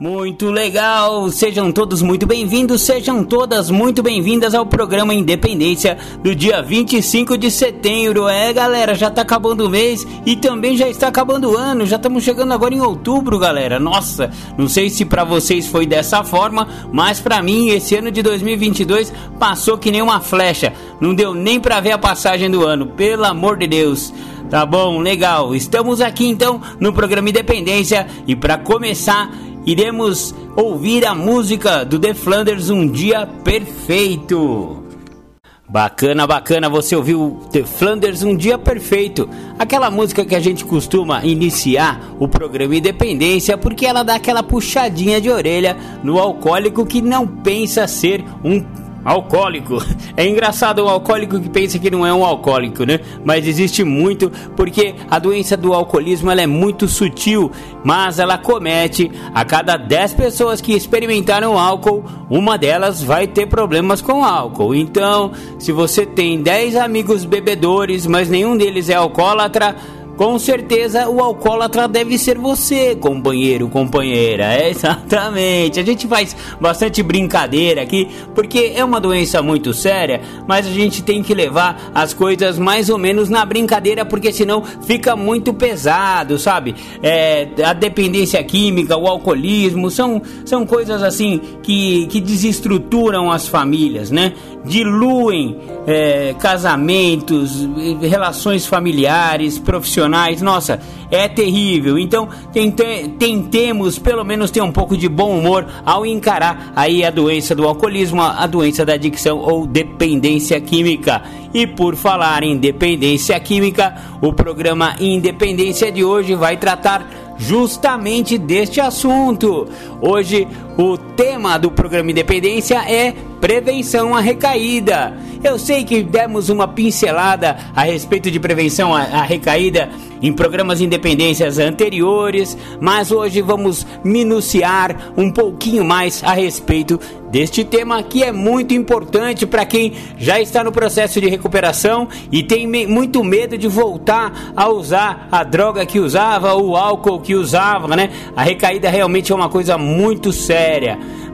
Muito legal! Sejam todos muito bem-vindos, sejam todas muito bem-vindas ao programa Independência do dia 25 de setembro. É, galera, já tá acabando o mês e também já está acabando o ano. Já estamos chegando agora em outubro, galera. Nossa, não sei se para vocês foi dessa forma, mas para mim esse ano de 2022 passou que nem uma flecha. Não deu nem para ver a passagem do ano, pelo amor de Deus. Tá bom, legal. Estamos aqui então no programa Independência e para começar iremos ouvir a música do The Flanders Um Dia Perfeito. Bacana, bacana, você ouviu The Flanders Um Dia Perfeito, aquela música que a gente costuma iniciar o programa Independência porque ela dá aquela puxadinha de orelha no alcoólico que não pensa ser um Alcoólico. É engraçado o alcoólico que pensa que não é um alcoólico, né? Mas existe muito, porque a doença do alcoolismo ela é muito sutil, mas ela comete a cada 10 pessoas que experimentaram álcool, uma delas vai ter problemas com álcool. Então, se você tem 10 amigos bebedores, mas nenhum deles é alcoólatra, com certeza o alcoólatra deve ser você, companheiro, companheira. É exatamente. A gente faz bastante brincadeira aqui, porque é uma doença muito séria, mas a gente tem que levar as coisas mais ou menos na brincadeira, porque senão fica muito pesado, sabe? É, a dependência química, o alcoolismo, são, são coisas assim que, que desestruturam as famílias, né? Diluem é, casamentos, relações familiares, profissionais nossa, é terrível. Então tente, tentemos pelo menos ter um pouco de bom humor ao encarar aí a doença do alcoolismo, a doença da adicção ou dependência química. E por falar em dependência química, o programa Independência de hoje vai tratar justamente deste assunto. Hoje o tema do programa Independência é prevenção à recaída. Eu sei que demos uma pincelada a respeito de prevenção à, recaída em programas independências anteriores, mas hoje vamos minuciar um pouquinho mais a respeito deste tema que é muito importante para quem já está no processo de recuperação e tem me muito medo de voltar a usar a droga que usava, o álcool que usava, né? A recaída realmente é uma coisa muito séria.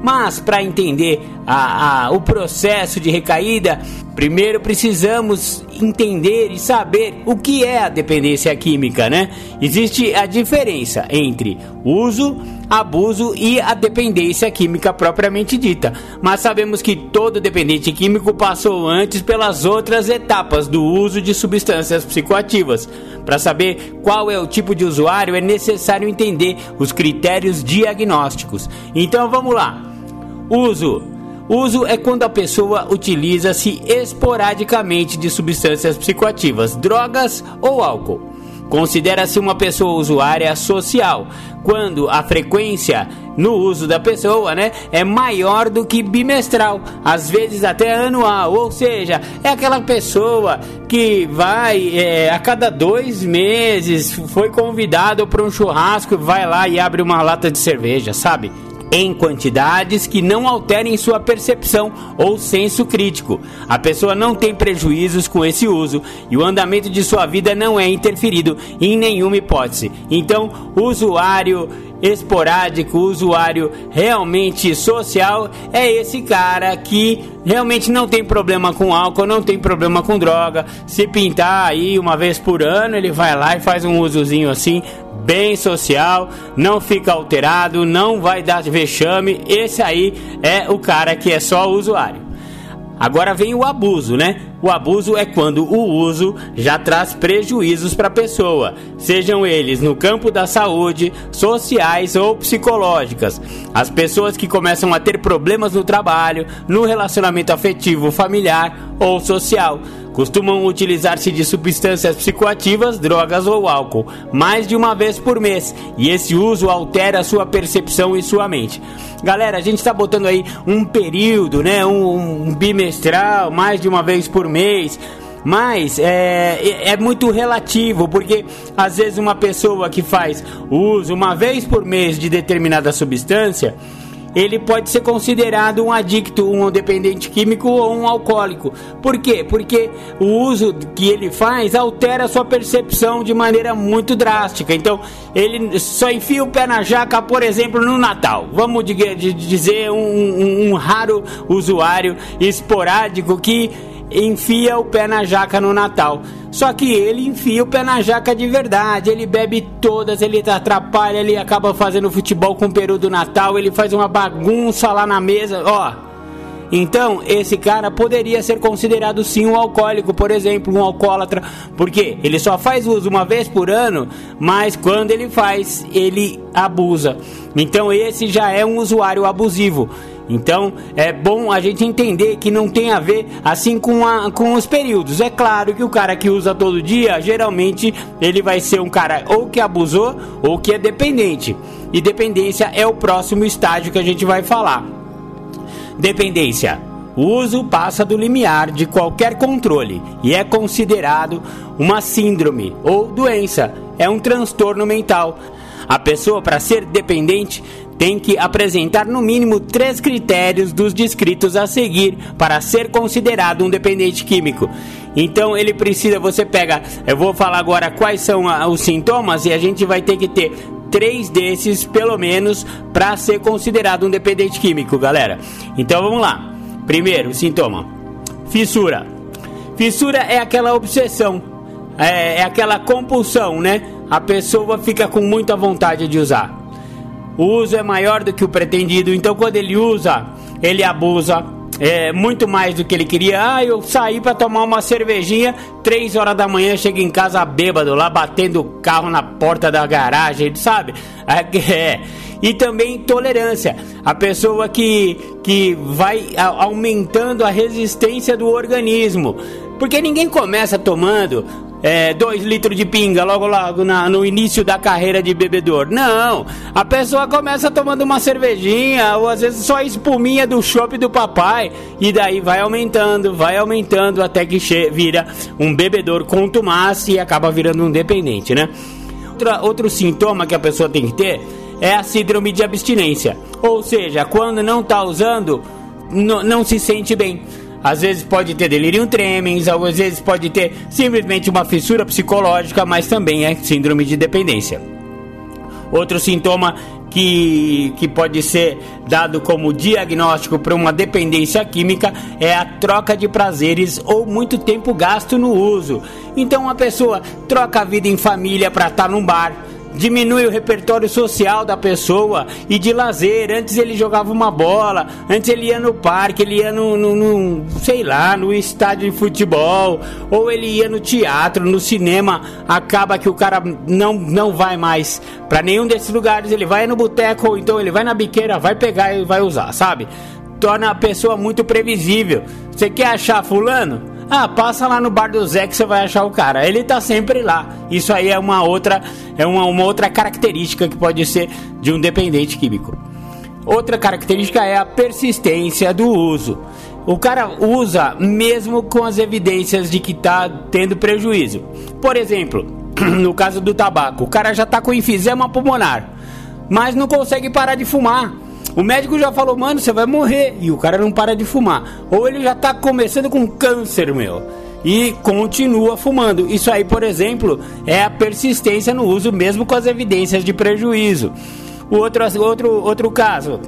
Mas para entender a, a, o processo de recaída, primeiro precisamos entender e saber o que é a dependência química, né? Existe a diferença entre uso, abuso e a dependência química propriamente dita. Mas sabemos que todo dependente químico passou antes pelas outras etapas do uso de substâncias psicoativas. Para saber qual é o tipo de usuário, é necessário entender os critérios diagnósticos. Então vamos lá. Uso. Uso é quando a pessoa utiliza-se esporadicamente de substâncias psicoativas, drogas ou álcool. Considera-se uma pessoa usuária social quando a frequência no uso da pessoa, né, é maior do que bimestral, às vezes até anual, ou seja, é aquela pessoa que vai é, a cada dois meses foi convidado para um churrasco, vai lá e abre uma lata de cerveja, sabe? Em quantidades que não alterem sua percepção ou senso crítico. A pessoa não tem prejuízos com esse uso e o andamento de sua vida não é interferido em nenhuma hipótese. Então, usuário esporádico, usuário realmente social, é esse cara que realmente não tem problema com álcool, não tem problema com droga. Se pintar aí uma vez por ano, ele vai lá e faz um usozinho assim, bem social, não fica alterado, não vai dar vexame. Esse aí é o cara que é só usuário. Agora vem o abuso, né? O abuso é quando o uso já traz prejuízos para a pessoa, sejam eles no campo da saúde, sociais ou psicológicas. As pessoas que começam a ter problemas no trabalho, no relacionamento afetivo, familiar ou social costumam utilizar-se de substâncias psicoativas, drogas ou álcool, mais de uma vez por mês, e esse uso altera sua percepção e sua mente. Galera, a gente está botando aí um período, né, um, um bimestral, mais de uma vez por mês mas é, é muito relativo, porque às vezes uma pessoa que faz uso uma vez por mês de determinada substância, ele pode ser considerado um adicto, um dependente químico ou um alcoólico. Por quê? Porque o uso que ele faz altera a sua percepção de maneira muito drástica. Então, ele só enfia o pé na jaca, por exemplo, no Natal. Vamos dizer um, um, um raro usuário esporádico que enfia o pé na jaca no Natal. Só que ele enfia o pé na jaca de verdade. Ele bebe todas, ele atrapalha, ele acaba fazendo futebol com o peru do Natal, ele faz uma bagunça lá na mesa, ó. Então, esse cara poderia ser considerado sim um alcoólico, por exemplo, um alcoólatra, porque ele só faz uso uma vez por ano, mas quando ele faz, ele abusa. Então, esse já é um usuário abusivo. Então é bom a gente entender que não tem a ver assim com, a, com os períodos. É claro que o cara que usa todo dia, geralmente ele vai ser um cara ou que abusou ou que é dependente. E dependência é o próximo estágio que a gente vai falar. Dependência. O uso passa do limiar de qualquer controle e é considerado uma síndrome ou doença. É um transtorno mental. A pessoa, para ser dependente, tem que apresentar no mínimo três critérios dos descritos a seguir para ser considerado um dependente químico. Então ele precisa, você pega, eu vou falar agora quais são os sintomas e a gente vai ter que ter três desses pelo menos para ser considerado um dependente químico, galera. Então vamos lá. Primeiro sintoma: fissura. Fissura é aquela obsessão, é, é aquela compulsão, né? A pessoa fica com muita vontade de usar o uso é maior do que o pretendido, então quando ele usa, ele abusa. É muito mais do que ele queria. Ah, eu saí para tomar uma cervejinha, três horas da manhã, chego em casa bêbado, lá batendo o carro na porta da garagem, sabe? É. é. E também tolerância. A pessoa que, que vai aumentando a resistência do organismo. Porque ninguém começa tomando é, dois litros de pinga logo logo na, no início da carreira de bebedor. Não, a pessoa começa tomando uma cervejinha ou às vezes só a espuminha do chopp do papai e daí vai aumentando, vai aumentando até que vira um bebedor contumaz e acaba virando um dependente, né? Outra, outro sintoma que a pessoa tem que ter é a síndrome de abstinência, ou seja, quando não está usando, não se sente bem às vezes pode ter delírio tremens, às vezes pode ter simplesmente uma fissura psicológica, mas também é síndrome de dependência. Outro sintoma que, que pode ser dado como diagnóstico para uma dependência química é a troca de prazeres ou muito tempo gasto no uso. Então a pessoa troca a vida em família para estar tá num bar, diminui o repertório social da pessoa e de lazer. Antes ele jogava uma bola, antes ele ia no parque, ele ia no, no, no, sei lá, no estádio de futebol, ou ele ia no teatro, no cinema. Acaba que o cara não, não vai mais para nenhum desses lugares, ele vai no boteco, ou então ele vai na biqueira, vai pegar e vai usar, sabe? Torna a pessoa muito previsível. Você quer achar fulano? Ah, passa lá no bar do Zé que você vai achar o cara. Ele tá sempre lá. Isso aí é uma outra, é uma, uma outra característica que pode ser de um dependente químico. Outra característica é a persistência do uso. O cara usa mesmo com as evidências de que está tendo prejuízo. Por exemplo, no caso do tabaco, o cara já está com enfisema pulmonar, mas não consegue parar de fumar. O médico já falou, mano, você vai morrer. E o cara não para de fumar. Ou ele já tá começando com câncer, meu. E continua fumando. Isso aí, por exemplo, é a persistência no uso, mesmo com as evidências de prejuízo. O outro, outro, outro caso,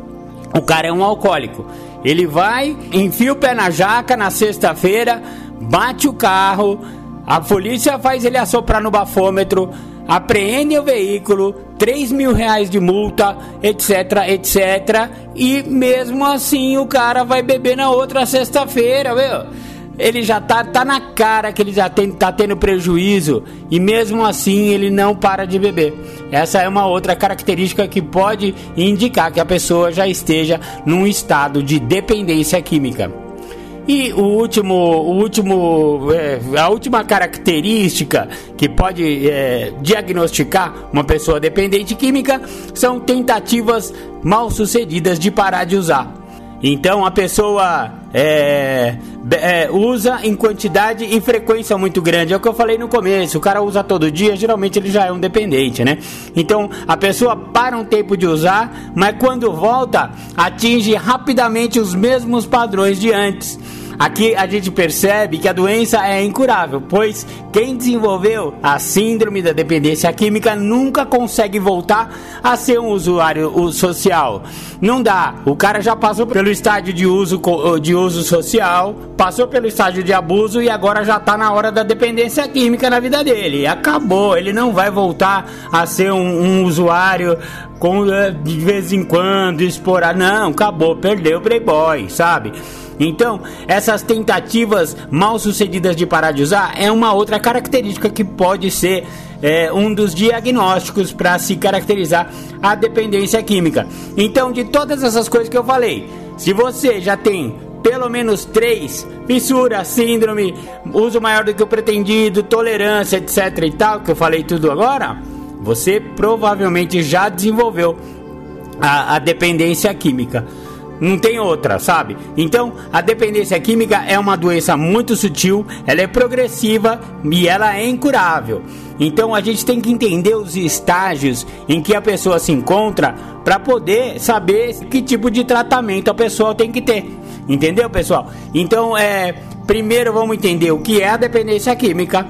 o cara é um alcoólico. Ele vai, enfia o pé na jaca na sexta-feira, bate o carro, a polícia faz ele assoprar no bafômetro, apreende o veículo, 3 mil reais de multa, etc, etc. E mesmo assim o cara vai beber na outra sexta-feira? Ele já tá, tá na cara que ele já tem, tá tendo prejuízo e mesmo assim ele não para de beber. Essa é uma outra característica que pode indicar que a pessoa já esteja num estado de dependência química. E o último, o último, é, a última característica que pode é, diagnosticar uma pessoa dependente química são tentativas mal sucedidas de parar de usar. Então a pessoa é, é, usa em quantidade e frequência muito grande. É o que eu falei no começo. O cara usa todo dia, geralmente ele já é um dependente, né? Então a pessoa para um tempo de usar, mas quando volta, atinge rapidamente os mesmos padrões de antes. Aqui a gente percebe que a doença é incurável, pois quem desenvolveu a síndrome da dependência química nunca consegue voltar a ser um usuário social. Não dá. O cara já passou pelo estágio de uso, de uso social, passou pelo estágio de abuso e agora já está na hora da dependência química na vida dele. Acabou. Ele não vai voltar a ser um, um usuário com, eh, de vez em quando, explorar. Não, acabou. Perdeu o Playboy, sabe? Então, essas tentativas mal sucedidas de parar de usar é uma outra característica que pode ser é, um dos diagnósticos para se caracterizar a dependência química. Então, de todas essas coisas que eu falei, se você já tem pelo menos três fissura, síndrome, uso maior do que o pretendido, tolerância, etc e tal, que eu falei tudo agora, você provavelmente já desenvolveu a, a dependência química. Não tem outra, sabe? Então, a dependência química é uma doença muito sutil, ela é progressiva e ela é incurável. Então, a gente tem que entender os estágios em que a pessoa se encontra para poder saber que tipo de tratamento a pessoa tem que ter. Entendeu, pessoal? Então, é, primeiro vamos entender o que é a dependência química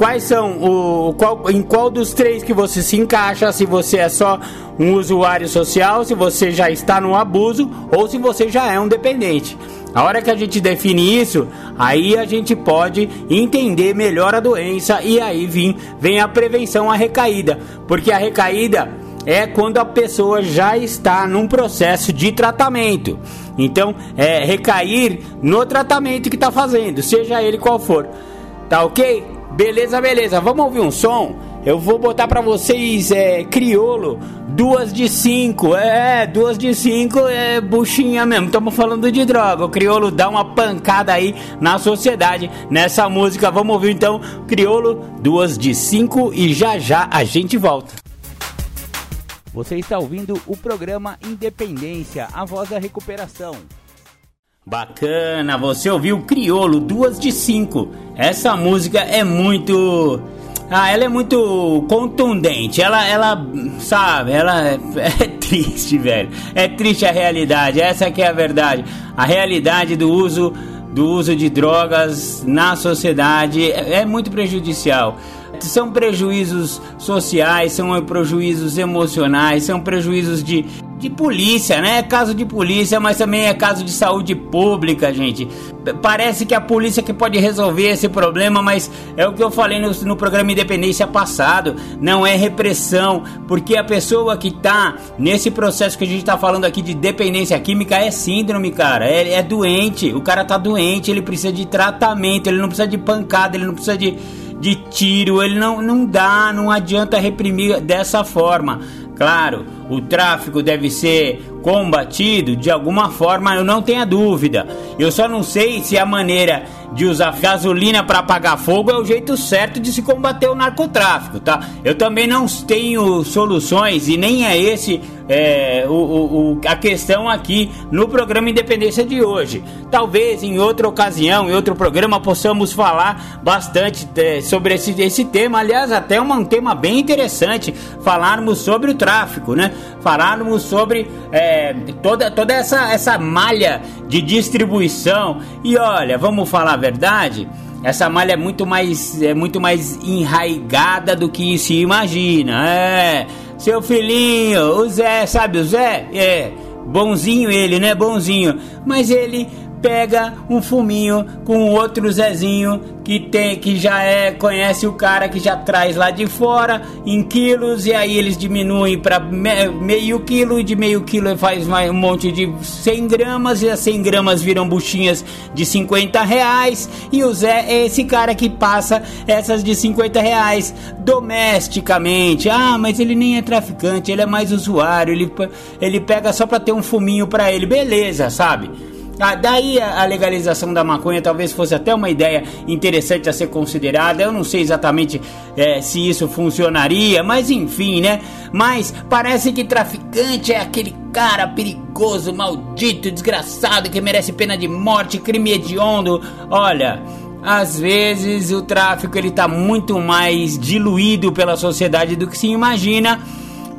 quais são o qual, em qual dos três que você se encaixa, se você é só um usuário social, se você já está no abuso ou se você já é um dependente. A hora que a gente define isso, aí a gente pode entender melhor a doença e aí vem, vem a prevenção à recaída, porque a recaída é quando a pessoa já está num processo de tratamento. Então, é recair no tratamento que está fazendo, seja ele qual for. Tá ok? Beleza, beleza. Vamos ouvir um som? Eu vou botar para vocês é, Criolo, duas de cinco. É, duas de cinco é buchinha mesmo. Estamos falando de droga. O Criolo dá uma pancada aí na sociedade nessa música. Vamos ouvir então Criolo, duas de cinco e já já a gente volta. Você está ouvindo o programa Independência, a voz da recuperação. Bacana, você ouviu Criolo, duas de cinco. Essa música é muito. Ah, ela é muito contundente. Ela, ela, sabe, ela é, é triste, velho. É triste a realidade. Essa que é a verdade. A realidade do uso, do uso de drogas na sociedade é, é muito prejudicial são prejuízos sociais, são prejuízos emocionais, são prejuízos de, de polícia, né? É caso de polícia, mas também é caso de saúde pública, gente. Parece que a polícia que pode resolver esse problema, mas é o que eu falei no, no programa Independência passado. Não é repressão, porque a pessoa que tá nesse processo que a gente tá falando aqui de dependência química é síndrome, cara. É, é doente. O cara tá doente, ele precisa de tratamento, ele não precisa de pancada, ele não precisa de de tiro, ele não, não dá, não adianta reprimir dessa forma. Claro, o tráfico deve ser combatido de alguma forma, eu não tenho dúvida. Eu só não sei se a maneira de usar gasolina para apagar fogo é o jeito certo de se combater o narcotráfico, tá? Eu também não tenho soluções e nem é esse é, o, o, a questão aqui no programa Independência de hoje. Talvez em outra ocasião, em outro programa, possamos falar bastante é, sobre esse, esse tema. Aliás, até um tema bem interessante falarmos sobre o tráfico, né? Falarmos sobre é, toda, toda essa, essa malha de distribuição. E olha, vamos falar verdade essa malha é muito mais é muito mais enraigada do que se imagina. É, seu filhinho, o Zé, sabe o Zé? É, bonzinho ele, né? Bonzinho. Mas ele pega um fuminho com outro Zezinho que tem que já é conhece o cara que já traz lá de fora em quilos e aí eles diminuem para meio quilo e de meio quilo faz mais um monte de 100 gramas e as 100 gramas viram buchinhas de 50 reais e o Zé é esse cara que passa essas de 50 reais domesticamente. Ah mas ele nem é traficante ele é mais usuário ele, ele pega só para ter um fuminho para ele. Beleza sabe Ah, daí a legalização da maconha talvez fosse até uma ideia interessante a ser considerada. Eu não sei exatamente é, se isso funcionaria, mas enfim, né? Mas parece que traficante é aquele cara perigoso, maldito, desgraçado que merece pena de morte, crime hediondo. Olha. Às vezes o tráfico ele tá muito mais diluído pela sociedade do que se imagina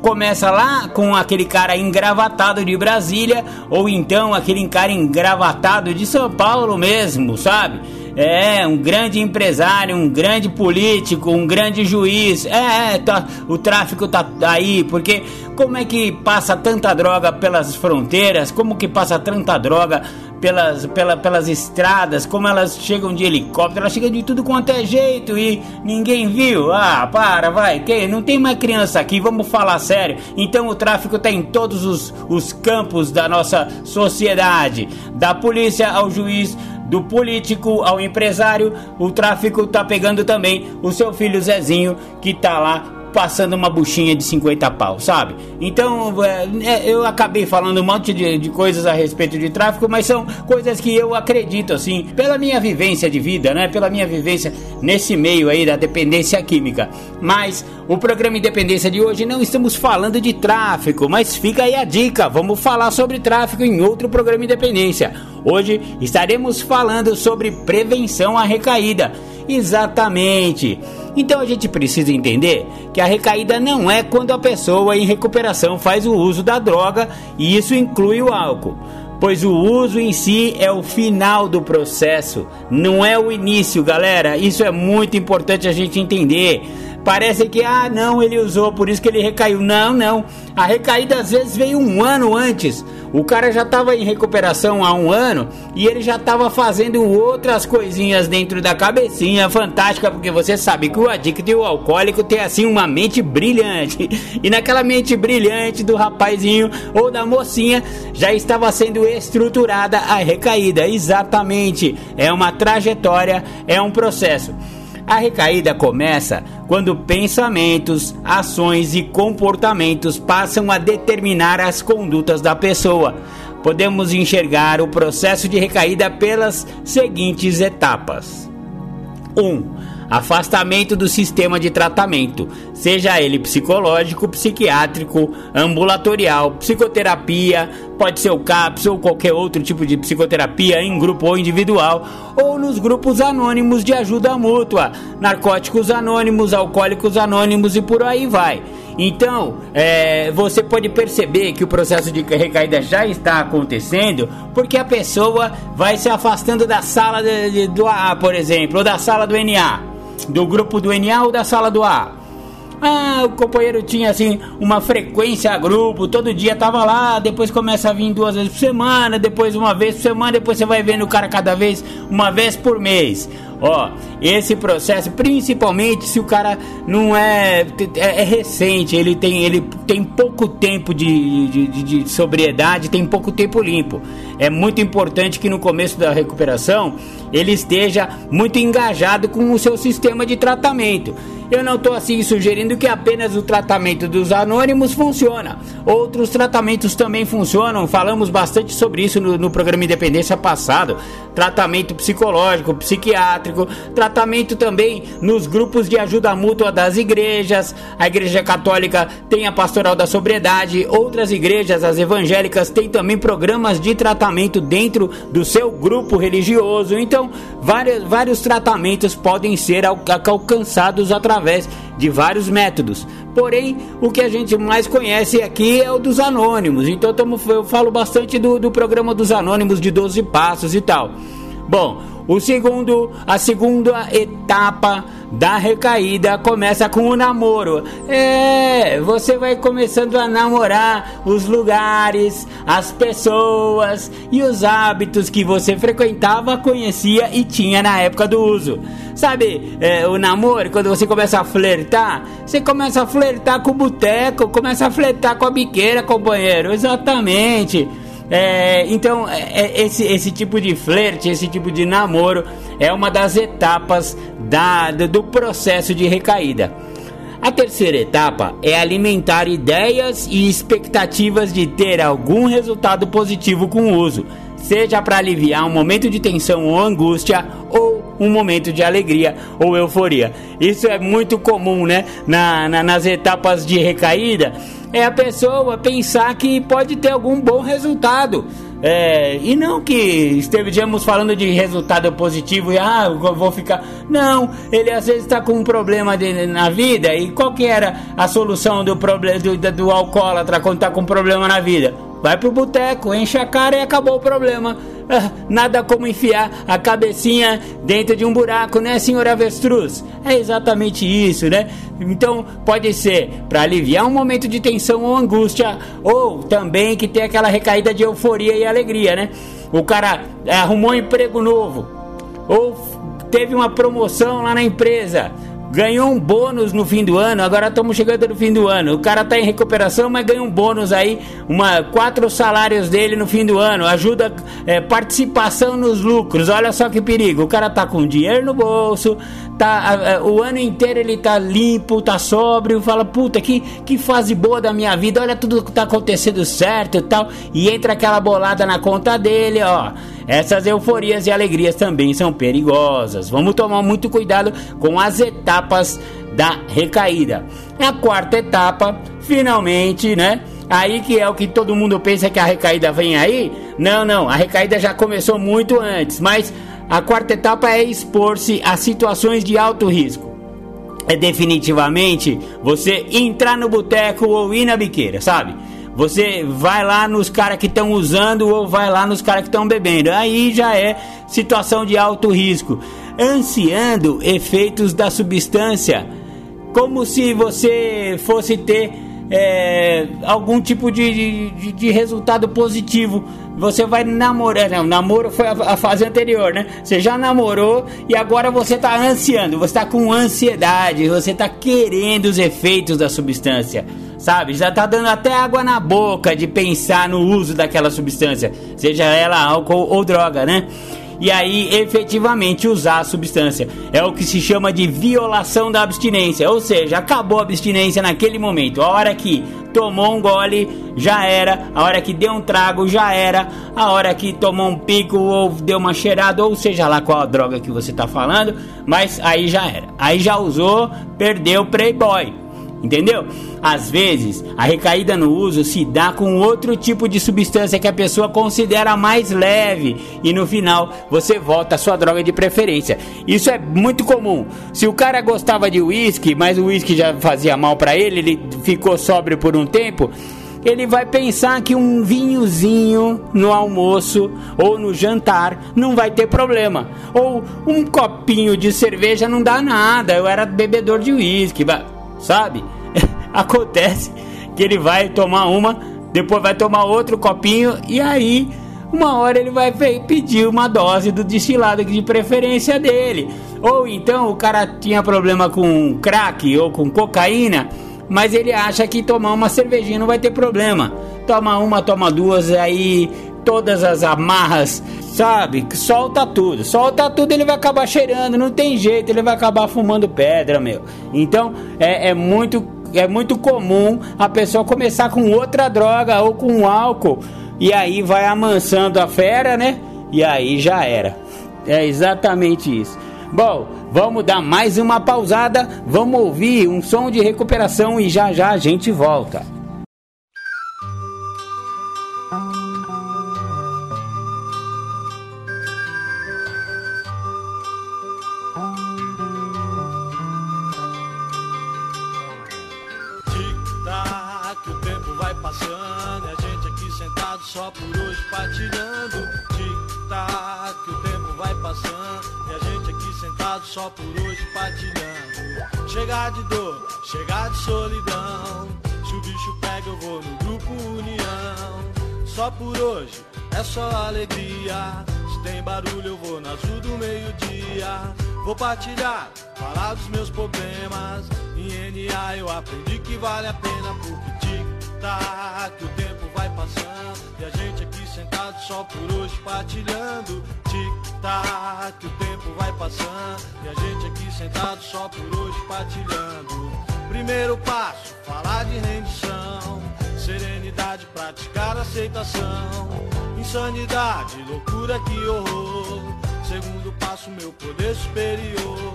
começa lá com aquele cara engravatado de Brasília ou então aquele cara engravatado de São Paulo mesmo, sabe? É, um grande empresário, um grande político, um grande juiz. É, é tá, o tráfico tá aí, porque como é que passa tanta droga pelas fronteiras? Como que passa tanta droga pelas, pela, pelas estradas, como elas chegam de helicóptero, elas chegam de tudo quanto é jeito e ninguém viu. Ah, para, vai, que não tem mais criança aqui, vamos falar sério. Então o tráfico está em todos os, os campos da nossa sociedade, da polícia ao juiz, do político ao empresário, o tráfico tá pegando também o seu filho Zezinho que tá lá passando uma buchinha de 50 pau, sabe? Então, é, é, eu acabei falando um monte de, de coisas a respeito de tráfico, mas são coisas que eu acredito, assim, pela minha vivência de vida, né? Pela minha vivência nesse meio aí da dependência química. Mas o programa Independência de hoje não estamos falando de tráfico, mas fica aí a dica, vamos falar sobre tráfico em outro programa Independência. Hoje estaremos falando sobre prevenção à recaída. Exatamente. Então a gente precisa entender que a recaída não é quando a pessoa em recuperação faz o uso da droga e isso inclui o álcool. Pois o uso em si é o final do processo, não é o início, galera. Isso é muito importante a gente entender. Parece que, ah, não, ele usou, por isso que ele recaiu. Não, não. A recaída às vezes veio um ano antes. O cara já estava em recuperação há um ano e ele já estava fazendo outras coisinhas dentro da cabecinha fantástica, porque você sabe que o adicto e o alcoólico tem assim uma mente brilhante. E naquela mente brilhante do rapazinho ou da mocinha já estava sendo estruturada a recaída. Exatamente. É uma trajetória, é um processo. A recaída começa quando pensamentos, ações e comportamentos passam a determinar as condutas da pessoa. Podemos enxergar o processo de recaída pelas seguintes etapas: 1. Um, afastamento do sistema de tratamento, seja ele psicológico, psiquiátrico, ambulatorial, psicoterapia, pode ser o CAPS ou qualquer outro tipo de psicoterapia em grupo ou individual, ou nos grupos anônimos de ajuda mútua, narcóticos anônimos, alcoólicos anônimos e por aí vai. Então, é, você pode perceber que o processo de recaída já está acontecendo porque a pessoa vai se afastando da sala de, de, do AA, por exemplo, ou da sala do NA do grupo do NA ou da sala do A. Ah, o companheiro tinha assim uma frequência a grupo, todo dia tava lá, depois começa a vir duas vezes por semana, depois uma vez por semana, depois você vai vendo o cara cada vez uma vez por mês. Ó, esse processo, principalmente se o cara não é, é, é recente, ele tem, ele tem pouco tempo de, de, de, de sobriedade, tem pouco tempo limpo. É muito importante que no começo da recuperação ele esteja muito engajado com o seu sistema de tratamento. Eu não estou assim sugerindo que apenas o tratamento dos anônimos funciona. Outros tratamentos também funcionam. Falamos bastante sobre isso no, no programa Independência passado. Tratamento psicológico, psiquiátrico, tratamento também nos grupos de ajuda mútua das igrejas. A Igreja Católica tem a Pastoral da Sobriedade. Outras igrejas, as evangélicas, têm também programas de tratamento dentro do seu grupo religioso. Então, vários, vários tratamentos podem ser alcançados através de vários métodos. Porém, o que a gente mais conhece aqui é o dos anônimos. Então eu falo bastante do, do programa dos anônimos de 12 passos e tal. Bom, o segundo, a segunda etapa da recaída começa com o namoro. É, você vai começando a namorar os lugares, as pessoas e os hábitos que você frequentava, conhecia e tinha na época do uso. Sabe, é, o namoro, quando você começa a flertar, você começa a flertar com o boteco, começa a flertar com a biqueira, companheiro. Exatamente. É, então, é, é, esse, esse tipo de flerte, esse tipo de namoro é uma das etapas da, do processo de recaída. A terceira etapa é alimentar ideias e expectativas de ter algum resultado positivo com o uso, seja para aliviar um momento de tensão ou angústia ou um momento de alegria ou euforia. Isso é muito comum, né? Na, na, nas etapas de recaída, é a pessoa pensar que pode ter algum bom resultado. É, e não que estejamos falando de resultado positivo e ah, vou ficar. Não, ele às vezes está com um problema de, na vida e qual que era a solução do problema do, do alcoólatra quando está com um problema na vida? Vai pro boteco, enche a cara e acabou o problema. Ah, nada como enfiar a cabecinha dentro de um buraco, né, senhor avestruz? É exatamente isso, né? Então pode ser para aliviar um momento de tensão ou angústia, ou também que tem aquela recaída de euforia e alegria, né? O cara arrumou um emprego novo, ou teve uma promoção lá na empresa ganhou um bônus no fim do ano, agora estamos chegando no fim do ano. O cara está em recuperação, mas ganha um bônus aí, uma, quatro salários dele no fim do ano, ajuda é, participação nos lucros. Olha só que perigo. O cara tá com dinheiro no bolso, tá o ano inteiro ele tá limpo, tá sóbrio, fala, puta, que, que fase boa da minha vida, olha tudo que tá acontecendo certo e tal. E entra aquela bolada na conta dele, ó. Essas euforias e alegrias também são perigosas. Vamos tomar muito cuidado com as etapas da recaída. A quarta etapa, finalmente, né? Aí que é o que todo mundo pensa que a recaída vem aí. Não, não, a recaída já começou muito antes, mas a quarta etapa é expor-se a situações de alto risco. É definitivamente você entrar no boteco ou ir na biqueira, sabe? Você vai lá nos caras que estão usando ou vai lá nos caras que estão bebendo. Aí já é situação de alto risco. Ansiando efeitos da substância, como se você fosse ter é, algum tipo de, de, de, resultado positivo. Você vai namorar, não, namoro foi a, a, fase anterior, né? Você já namorou e agora você está ansiando, você está com ansiedade, você está querendo os efeitos da substância sabe? Já tá dando até água na boca de pensar no uso daquela substância, seja ela álcool ou droga, né? E aí, efetivamente, usar a substância é o que se chama de violação da abstinência, ou seja, acabou a abstinência naquele momento. A hora que tomou um gole, já era. A hora que deu um trago, já era. A hora que tomou um pico ou deu uma cheirada, ou seja lá qual a droga que você tá falando, mas aí já era. Aí já usou, perdeu o Playboy. Entendeu? Às vezes, a recaída no uso se dá com outro tipo de substância que a pessoa considera mais leve e no final você volta à sua droga de preferência. Isso é muito comum. Se o cara gostava de uísque, mas o uísque já fazia mal para ele, ele ficou sóbrio por um tempo, ele vai pensar que um vinhozinho no almoço ou no jantar não vai ter problema. Ou um copinho de cerveja não dá nada. Eu era bebedor de uísque sabe? Acontece que ele vai tomar uma, depois vai tomar outro copinho e aí uma hora ele vai pedir uma dose do destilado de preferência dele. Ou então o cara tinha problema com crack ou com cocaína, mas ele acha que tomar uma cervejinha não vai ter problema. Toma uma, toma duas, aí todas as amarras, sabe? Solta tudo, solta tudo, ele vai acabar cheirando, não tem jeito, ele vai acabar fumando pedra, meu. Então é, é muito é muito comum a pessoa começar com outra droga ou com álcool e aí vai amansando a fera, né? E aí já era. É exatamente isso. Bom, vamos dar mais uma pausada, vamos ouvir um som de recuperação e já já a gente volta. Só por hoje é só alegria. Se tem barulho, eu vou na azul do meio-dia. Vou partilhar, falar dos meus problemas. Em NA eu aprendi que vale a pena porque tic-tac, o tempo vai passando. E a gente aqui sentado só por hoje partilhando. Tic-tac, o tempo vai passando. E a gente aqui sentado só por hoje partilhando. Primeiro passo, falar de rendição. Serenidade, praticar aceitação. Insanidade, loucura, que horror. Segundo passo, meu poder superior.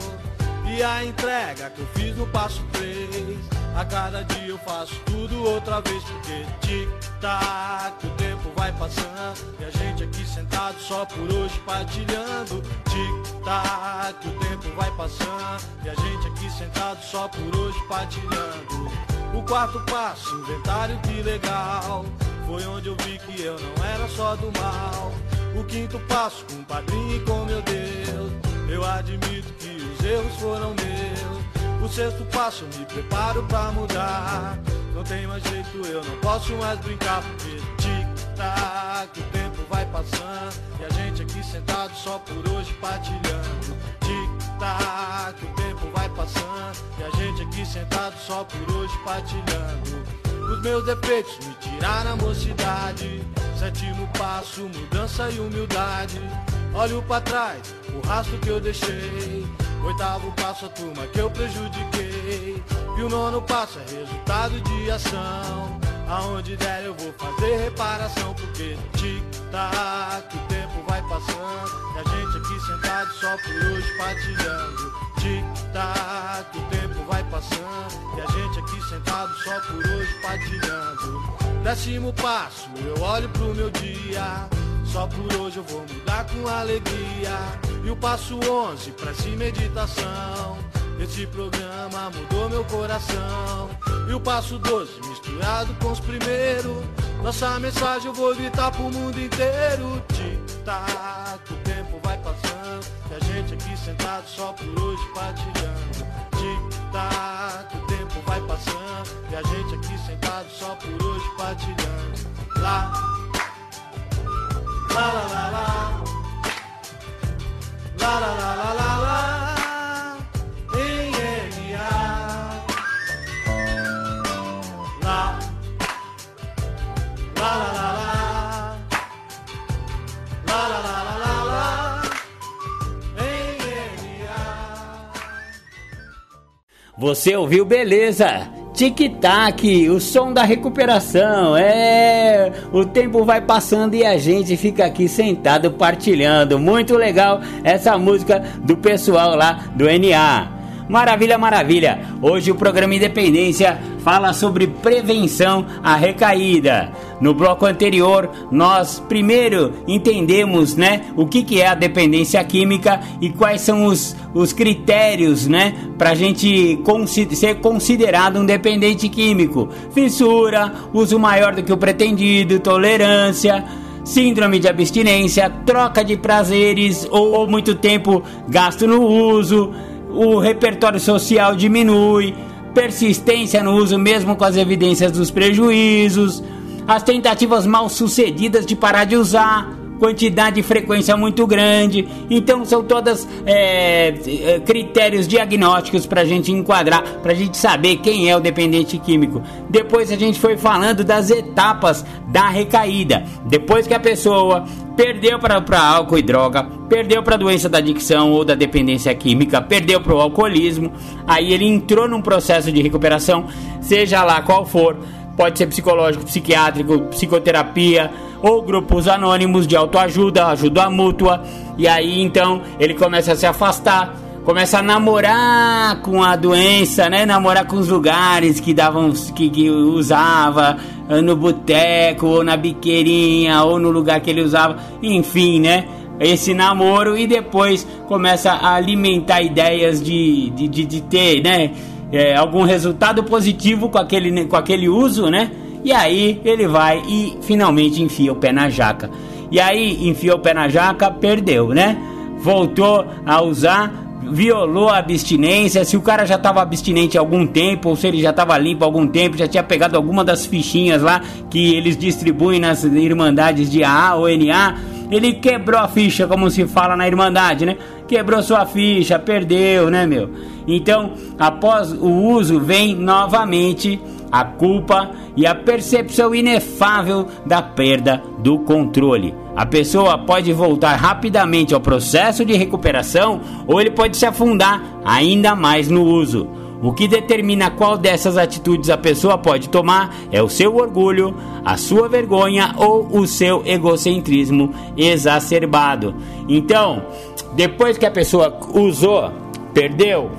E a entrega que eu fiz no passo 3 A cada dia eu faço tudo outra vez Porque tic-tac, o tempo vai passando. E a gente aqui sentado só por hoje partilhando. Tic-tac, o tempo vai passando. E a gente aqui sentado só por hoje partilhando. O quarto passo, inventário que legal. Foi onde eu vi que eu não era só do mal. O quinto passo, com o padrinho e com meu Deus. Eu admito que os erros foram meus. O sexto passo, me preparo pra mudar. Não tem mais jeito, eu não posso mais brincar, porque tic-tac, o tempo vai passando. E a gente aqui sentado só por hoje partilhando. Tic-tac, o tempo vai passando. E a gente aqui sentado só por hoje partilhando. Os meus defeitos me tiraram a mocidade. Sétimo passo, mudança e humildade. Olho para trás, o rastro que eu deixei. Oitavo passo, a turma que eu prejudiquei. E o nono passo é resultado de ação. Aonde der eu vou fazer reparação, porque tic-tac, o tempo vai passando. E a gente aqui sentado só por hoje partilhando. Tic-tac, o tempo vai passando. E a gente aqui sentado só por hoje partilhando. Décimo passo, eu olho pro meu dia. Só por hoje eu vou mudar com alegria. E o passo 11, prece meditação. Esse programa mudou meu coração. E o passo 12 misturado com os primeiros. Nossa mensagem eu vou gritar pro mundo inteiro. Tic-tac, o tempo vai passando. E a gente aqui sentado só por hoje partilhando. Tic-tac, o tempo vai passando. E a gente aqui sentado só por hoje partilhando. Lá, lá, lá, lá, lá. Lá, lá, lá, lá, lá, lá. Você ouviu beleza? Tic-tac, o som da recuperação. É, o tempo vai passando e a gente fica aqui sentado partilhando. Muito legal essa música do pessoal lá do NA. Maravilha, maravilha! Hoje o programa Independência fala sobre prevenção à recaída. No bloco anterior, nós primeiro entendemos né, o que, que é a dependência química e quais são os, os critérios né, para a gente ser considerado um dependente químico: fissura, uso maior do que o pretendido, tolerância síndrome de abstinência, troca de prazeres ou, ou muito tempo gasto no uso, o repertório social diminui, persistência no uso mesmo com as evidências dos prejuízos, as tentativas mal sucedidas de parar de usar, quantidade e frequência muito grande. Então são todas é, é critérios diagnósticos para a gente enquadrar, para a gente saber quem é o dependente químico. Depois a gente foi falando das etapas da recaída. Depois que a pessoa perdeu para álcool e droga, perdeu para doença da adicção ou da dependência química, perdeu para o alcoolismo, aí ele entrou num processo de recuperação, seja lá qual for, pode ser psicológico, psiquiátrico, psicoterapia ou grupos anônimos de autoajuda, ajuda mútua, e aí então ele começa a se afastar começa a namorar com a doença, né? Namorar com os lugares que davam, que, que usava no boteco ou na biqueirinha ou no lugar que ele usava, enfim, né? Esse namoro e depois começa a alimentar ideias de, de, de, de ter, né? É, algum resultado positivo com aquele, com aquele uso, né? E aí ele vai e finalmente enfia o pé na jaca. E aí enfia o pé na jaca, perdeu, né? Voltou a usar, violou a abstinência, se o cara já estava abstinente há algum tempo, ou se ele já estava limpo há algum tempo, já tinha pegado alguma das fichinhas lá que eles distribuem nas irmandades de AA ou NA, ele quebrou a ficha, como se fala na irmandade, né? Quebrou sua ficha, perdeu, né, meu? Então, após o uso, vem novamente a culpa e a percepção inefável da perda do controle. A pessoa pode voltar rapidamente ao processo de recuperação ou ele pode se afundar ainda mais no uso. O que determina qual dessas atitudes a pessoa pode tomar é o seu orgulho, a sua vergonha ou o seu egocentrismo exacerbado. Então, depois que a pessoa usou, perdeu,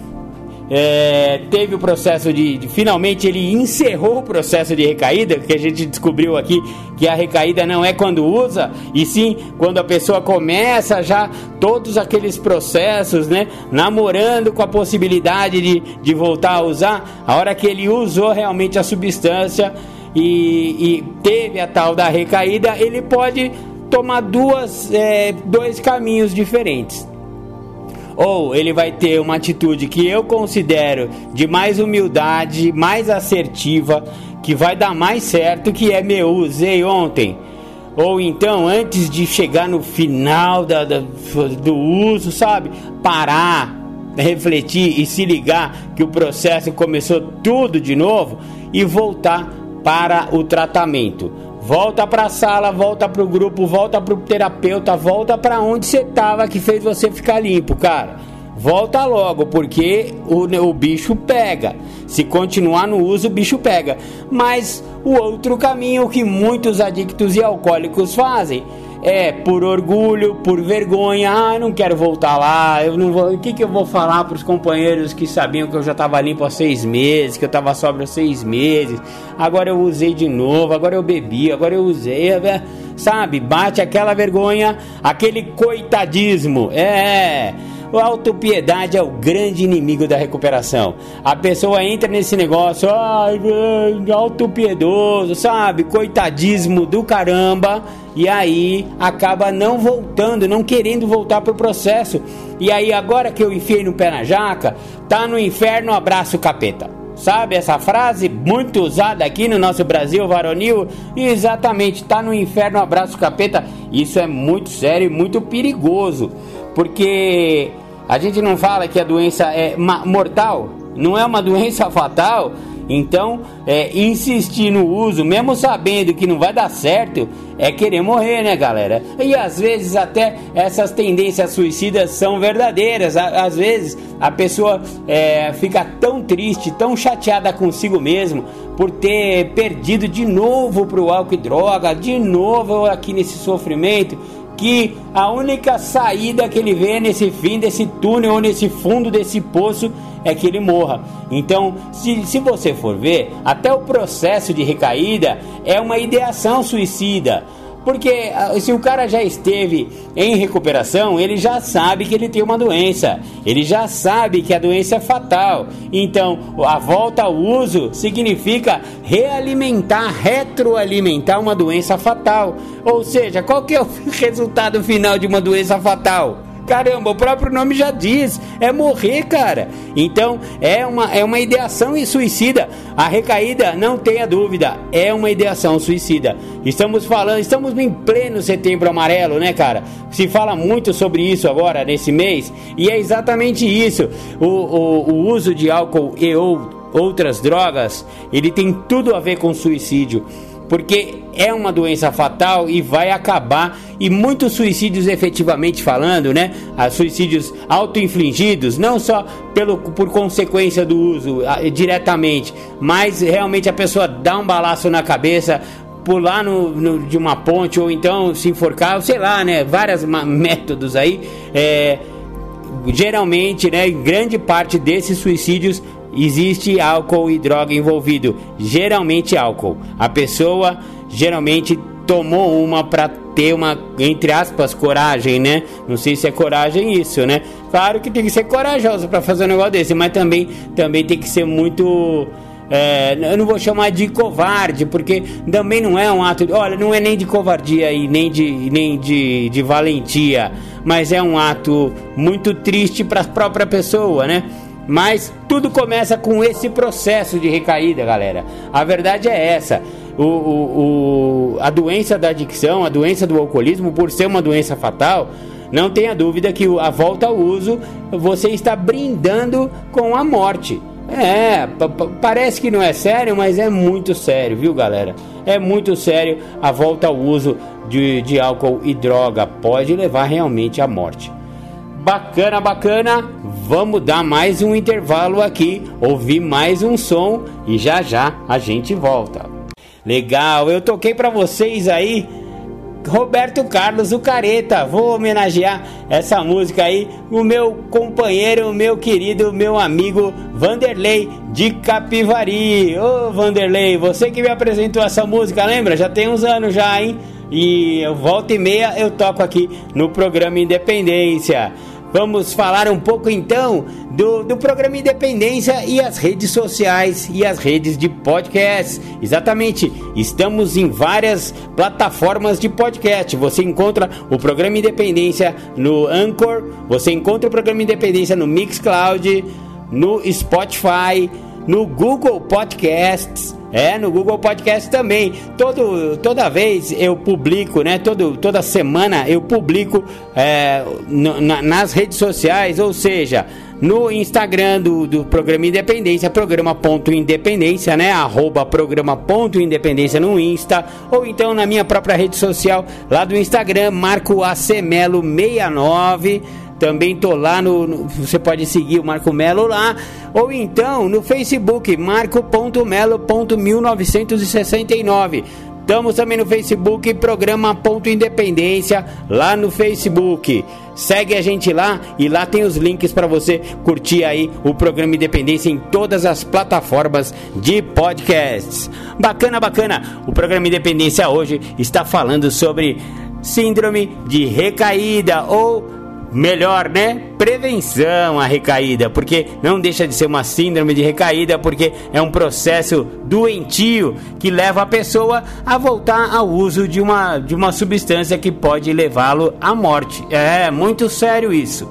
é, teve o processo de, de, Finalmente ele encerrou o processo de recaída, que a gente descobriu aqui que a recaída não é quando usa, e sim quando a pessoa começa já todos aqueles processos, né? Namorando com a possibilidade de, de voltar a usar, a hora que ele usou realmente a substância e, e teve a tal da recaída, ele pode tomar duas, é, dois caminhos diferentes ou ele vai ter uma atitude que eu considero de mais humildade, mais assertiva, que vai dar mais certo, que é meu, usei ontem. Ou então, antes de chegar no final da, da, do uso, sabe? Parar, refletir e se ligar que o processo começou tudo de novo e voltar para o tratamento. Volta para a sala, volta para o grupo, volta para o terapeuta, volta para onde você estava que fez você ficar limpo, cara. Volta logo, porque o, o bicho pega. Se continuar no uso, o bicho pega. Mas o outro caminho que muitos adictos e alcoólicos fazem é por orgulho, por vergonha, ah, não quero voltar lá, eu não vou. O que, que eu vou falar para os companheiros que sabiam que eu já estava limpo há seis meses, que eu estava sóbrio há seis meses, agora eu usei de novo, agora eu bebi, agora eu usei, é, sabe? Bate aquela vergonha, aquele coitadismo, é. A autopiedade é o grande inimigo da recuperação. A pessoa entra nesse negócio, ai, autopiedoso, sabe? Coitadismo do caramba e aí acaba não voltando, não querendo voltar pro processo. E aí agora que eu enfiei no pé na jaca, tá no inferno, abraço capeta. Sabe essa frase muito usada aqui no nosso Brasil varonil? Exatamente, tá no inferno, abraço capeta. Isso é muito sério e muito perigoso, porque a gente não fala que a doença é mortal, não é uma doença fatal, então, é, insistir no uso, mesmo sabendo que não vai dar certo, é querer morrer, né, galera? E às vezes até essas tendências suicidas são verdadeiras. Às vezes a pessoa é, fica tão triste, tão chateada consigo mesmo por ter perdido de novo para o álcool e droga, de novo aqui nesse sofrimento que a única saída que ele vê nesse fim desse túnel ou nesse fundo desse poço é que ele morra. Então, se, se você for ver, até o processo de recaída é uma ideação suicida. Porque ah, se o cara já esteve em recuperação, ele já sabe que ele tem uma doença, ele já sabe que a doença é fatal. Então, a volta ao uso significa realimentar, retroalimentar uma doença fatal. Ou seja, qual que é o resultado final de uma doença fatal? Caramba, o próprio nome já diz, é morrer, cara. Então, é uma, é uma ideação suicida. A recaída, não tenha dúvida, é uma ideação suicida. Estamos falando, estamos em pleno setembro amarelo, né, cara? Se fala muito sobre isso agora, nesse mês, e é exatamente isso. O, o, o uso de álcool e ou outras drogas, ele tem tudo a ver com suicídio porque é uma doença fatal e vai acabar e muitos suicídios efetivamente falando, né? A suicídios auto-infligidos, não só pelo, por consequência do uso diretamente, mas realmente a pessoa dá um balaço na cabeça, pular no, no, de uma ponte ou então se enforcar, sei lá, né? Vários métodos aí. É, geralmente, né? Grande parte desses suicídios existe álcool e droga envolvido, geralmente álcool. A pessoa geralmente tomou uma para ter uma entre aspas coragem, né? Não sei se é coragem isso, né? Claro que tem que ser corajoso para fazer um negócio desse, mas também também tem que ser muito é, eu não vou chamar de covarde, porque também não é um ato. De, olha, não é nem de covardia e nem de, nem de, de valentia, mas é um ato muito triste para a própria pessoa, né? Mas tudo começa com esse processo de recaída, galera. A verdade é essa. O, o, a doença da adicção, a doença do alcoolismo, por ser uma doença fatal, não tenha dúvida que a volta ao uso você está brindando com a morte. É, parece que não é sério, mas é muito sério, viu, galera? É muito sério a volta ao uso de, de álcool e droga. Pode levar realmente à morte. Bacana, bacana. Vamos dar mais um intervalo aqui, ouvir mais um som e já já a gente volta. Legal, eu toquei para vocês aí Roberto Carlos, o Careta. Vou homenagear essa música aí, o meu companheiro, o meu querido, meu amigo Vanderlei de Capivari. Ô Vanderlei, você que me apresentou essa música, lembra? Já tem uns anos já, hein? E volta e meia eu toco aqui no programa Independência. Vamos falar um pouco então do, do programa Independência e as redes sociais e as redes de podcast. Exatamente, estamos em várias plataformas de podcast. Você encontra o programa Independência no Anchor, você encontra o programa Independência no Mixcloud, no Spotify, no Google Podcasts é, no Google Podcast também. Todo, toda vez eu publico, né? Todo, toda semana eu publico é, na, nas redes sociais, ou seja, no Instagram do, do programa Independência, programa.independência, né? Arroba programa.independência no Insta, ou então na minha própria rede social, lá do Instagram, Marco Acemelo 69 também tô lá no, no, Você pode seguir o Marco Melo lá. Ou então no Facebook, marco.melo.1969. Estamos também no Facebook, programa Ponto Independência, lá no Facebook. Segue a gente lá e lá tem os links para você curtir aí o programa Independência em todas as plataformas de podcasts. Bacana, bacana. O programa Independência hoje está falando sobre síndrome de recaída ou melhor, né? Prevenção à recaída, porque não deixa de ser uma síndrome de recaída, porque é um processo doentio que leva a pessoa a voltar ao uso de uma, de uma substância que pode levá-lo à morte. É muito sério isso.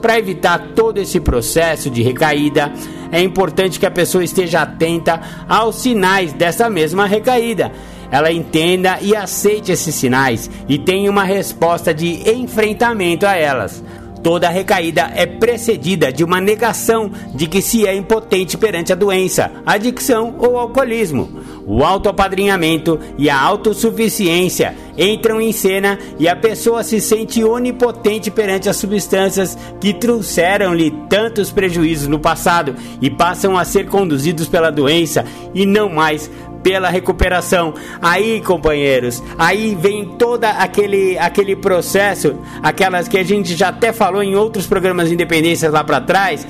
Para evitar todo esse processo de recaída, é importante que a pessoa esteja atenta aos sinais dessa mesma recaída ela entenda e aceite esses sinais e tenha uma resposta de enfrentamento a elas. Toda recaída é precedida de uma negação de que se é impotente perante a doença, adicção ou alcoolismo. O autoapadrinhamento e a autossuficiência entram em cena e a pessoa se sente onipotente perante as substâncias que trouxeram-lhe tantos prejuízos no passado e passam a ser conduzidos pela doença e não mais pela recuperação. Aí, companheiros, aí vem toda aquele aquele processo, aquelas que a gente já até falou em outros programas de independência lá para trás,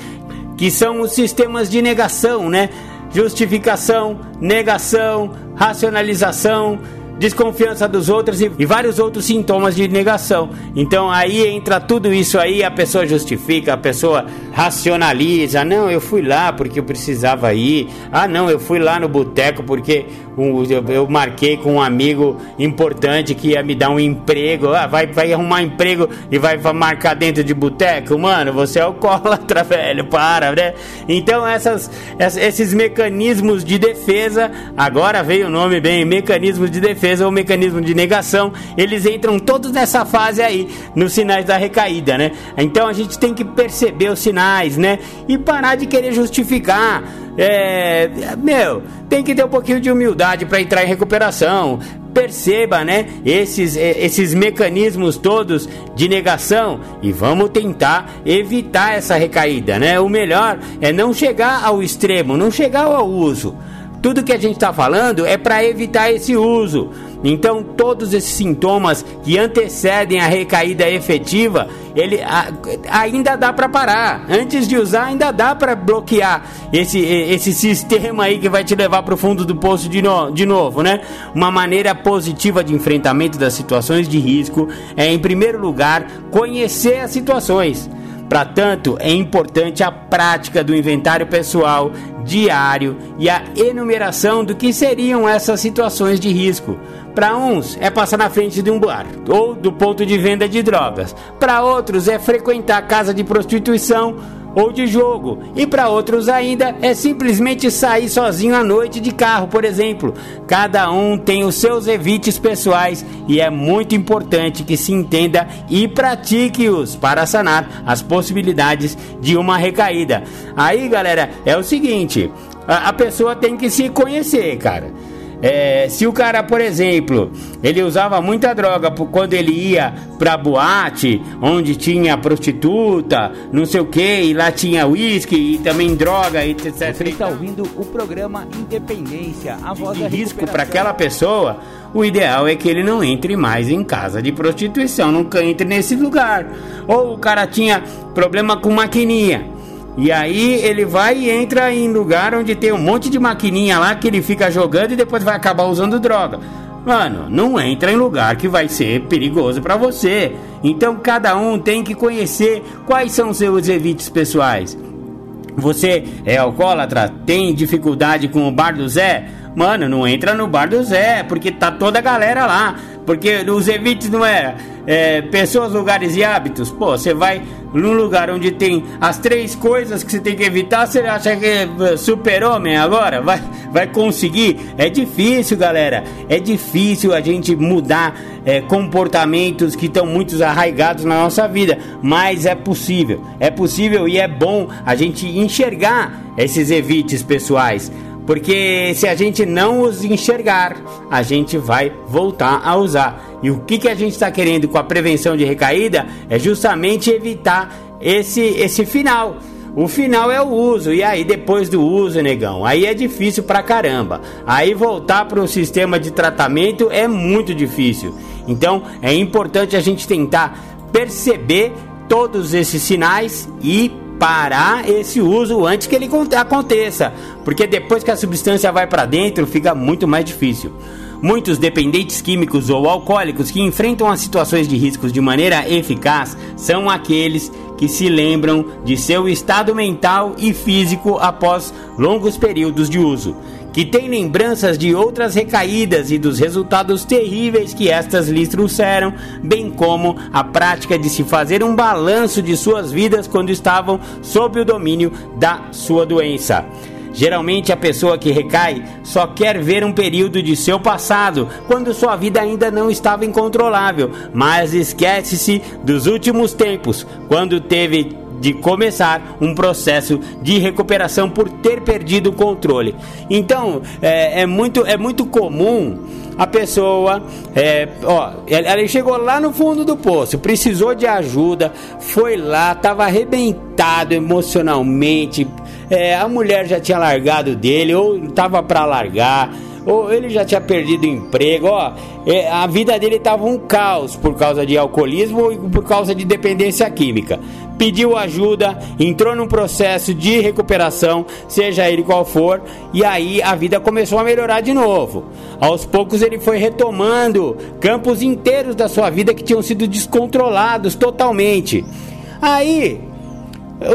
que são os sistemas de negação, né? Justificação, negação, racionalização, desconfiança dos outros e, e, vários outros sintomas de negação. Então aí entra tudo isso aí, a pessoa justifica, a pessoa racionaliza. Não, eu fui lá porque eu precisava ir. Ah, não, eu fui lá no boteco porque um, eu, eu, marquei com um amigo importante que ia me dar um emprego. Ah, vai, vai arrumar emprego e vai, vai marcar dentro de boteco? Mano, você é alcoólatra, velho, para, né? Então essas, esses mecanismos de defesa, agora veio o nome bem, mecanismos de defesa ou mecanismo de negação, eles entram todos nessa fase aí, nos sinais da recaída, né? Então a gente tem que perceber os sinais, né? E parar de querer justificar é, meu, tem que ter um pouquinho de humildade para entrar em recuperação. Perceba, né, esses, é, esses mecanismos todos de negação e vamos tentar evitar essa recaída, né? O melhor é não chegar ao extremo, não chegar ao uso. Tudo que a gente está falando é para evitar esse uso. Então, todos esses sintomas que antecedem a recaída efetiva, ele a, ainda dá para parar. Antes de usar, ainda dá para bloquear esse, esse sistema aí que vai te levar para o fundo do poço de, no, de novo, né? Uma maneira positiva de enfrentamento das situações de risco é, em primeiro lugar, conhecer as situações. Para tanto, é importante a prática do inventário pessoal diário e a enumeração do que seriam essas situações de risco. Para uns é passar na frente de um bar ou do ponto de venda de drogas. Para outros é frequentar casa de prostituição ou de jogo. E para outros ainda é simplesmente sair sozinho à noite de carro, por exemplo. Cada um tem os seus evites pessoais e é muito importante que se entenda e pratique-os para sanar as possibilidades de uma recaída. Aí, galera, é o seguinte, a, a pessoa tem que se conhecer, cara. É, se o cara, por exemplo, ele usava muita droga quando ele ia pra boate, onde tinha prostituta, não sei o que, e lá tinha uísque e também droga, etc. Você está ouvindo o programa Independência, a voz de da risco para aquela pessoa. O ideal é que ele não entre mais em casa de prostituição, nunca entre nesse lugar. Ou o cara tinha problema com maquininha. E aí ele vai e entra em lugar onde tem um monte de maquininha lá que ele fica jogando e depois vai acabar usando droga. Mano, não entra em lugar que vai ser perigoso para você. Então cada um tem que conhecer quais são seus evites pessoais. Você é alcoólatra? Tem dificuldade com o bar do Zé? Mano, não entra no bar do Zé, porque tá toda a galera lá. Porque os evites não é, é pessoas, lugares e hábitos. Pô, você vai num lugar onde tem as três coisas que você tem que evitar, você acha que é super-homem agora? Vai, vai conseguir? É difícil, galera. É difícil a gente mudar é, comportamentos que estão muito arraigados na nossa vida. Mas é possível. É possível e é bom a gente enxergar esses evites pessoais. Porque se a gente não os enxergar, a gente vai voltar a usar. E o que, que a gente está querendo com a prevenção de recaída é justamente evitar esse, esse final. O final é o uso, e aí depois do uso, negão, aí é difícil pra caramba. Aí voltar para o sistema de tratamento é muito difícil. Então é importante a gente tentar perceber todos esses sinais e parar esse uso antes que ele aconteça, porque depois que a substância vai para dentro fica muito mais difícil. Muitos dependentes químicos ou alcoólicos que enfrentam as situações de riscos de maneira eficaz são aqueles que se lembram de seu estado mental e físico após longos períodos de uso que tem lembranças de outras recaídas e dos resultados terríveis que estas lhes trouxeram, bem como a prática de se fazer um balanço de suas vidas quando estavam sob o domínio da sua doença. Geralmente a pessoa que recai só quer ver um período de seu passado, quando sua vida ainda não estava incontrolável, mas esquece-se dos últimos tempos, quando teve de começar um processo de recuperação por ter perdido o controle. Então é, é muito, é muito comum a pessoa, é, ó, ela chegou lá no fundo do poço, precisou de ajuda, foi lá, estava arrebentado emocionalmente, é, a mulher já tinha largado dele ou estava para largar ou ele já tinha perdido o emprego, ó, é, a vida dele estava um caos por causa de alcoolismo e por causa de dependência química pediu ajuda, entrou num processo de recuperação, seja ele qual for, e aí a vida começou a melhorar de novo. Aos poucos ele foi retomando campos inteiros da sua vida que tinham sido descontrolados totalmente. Aí,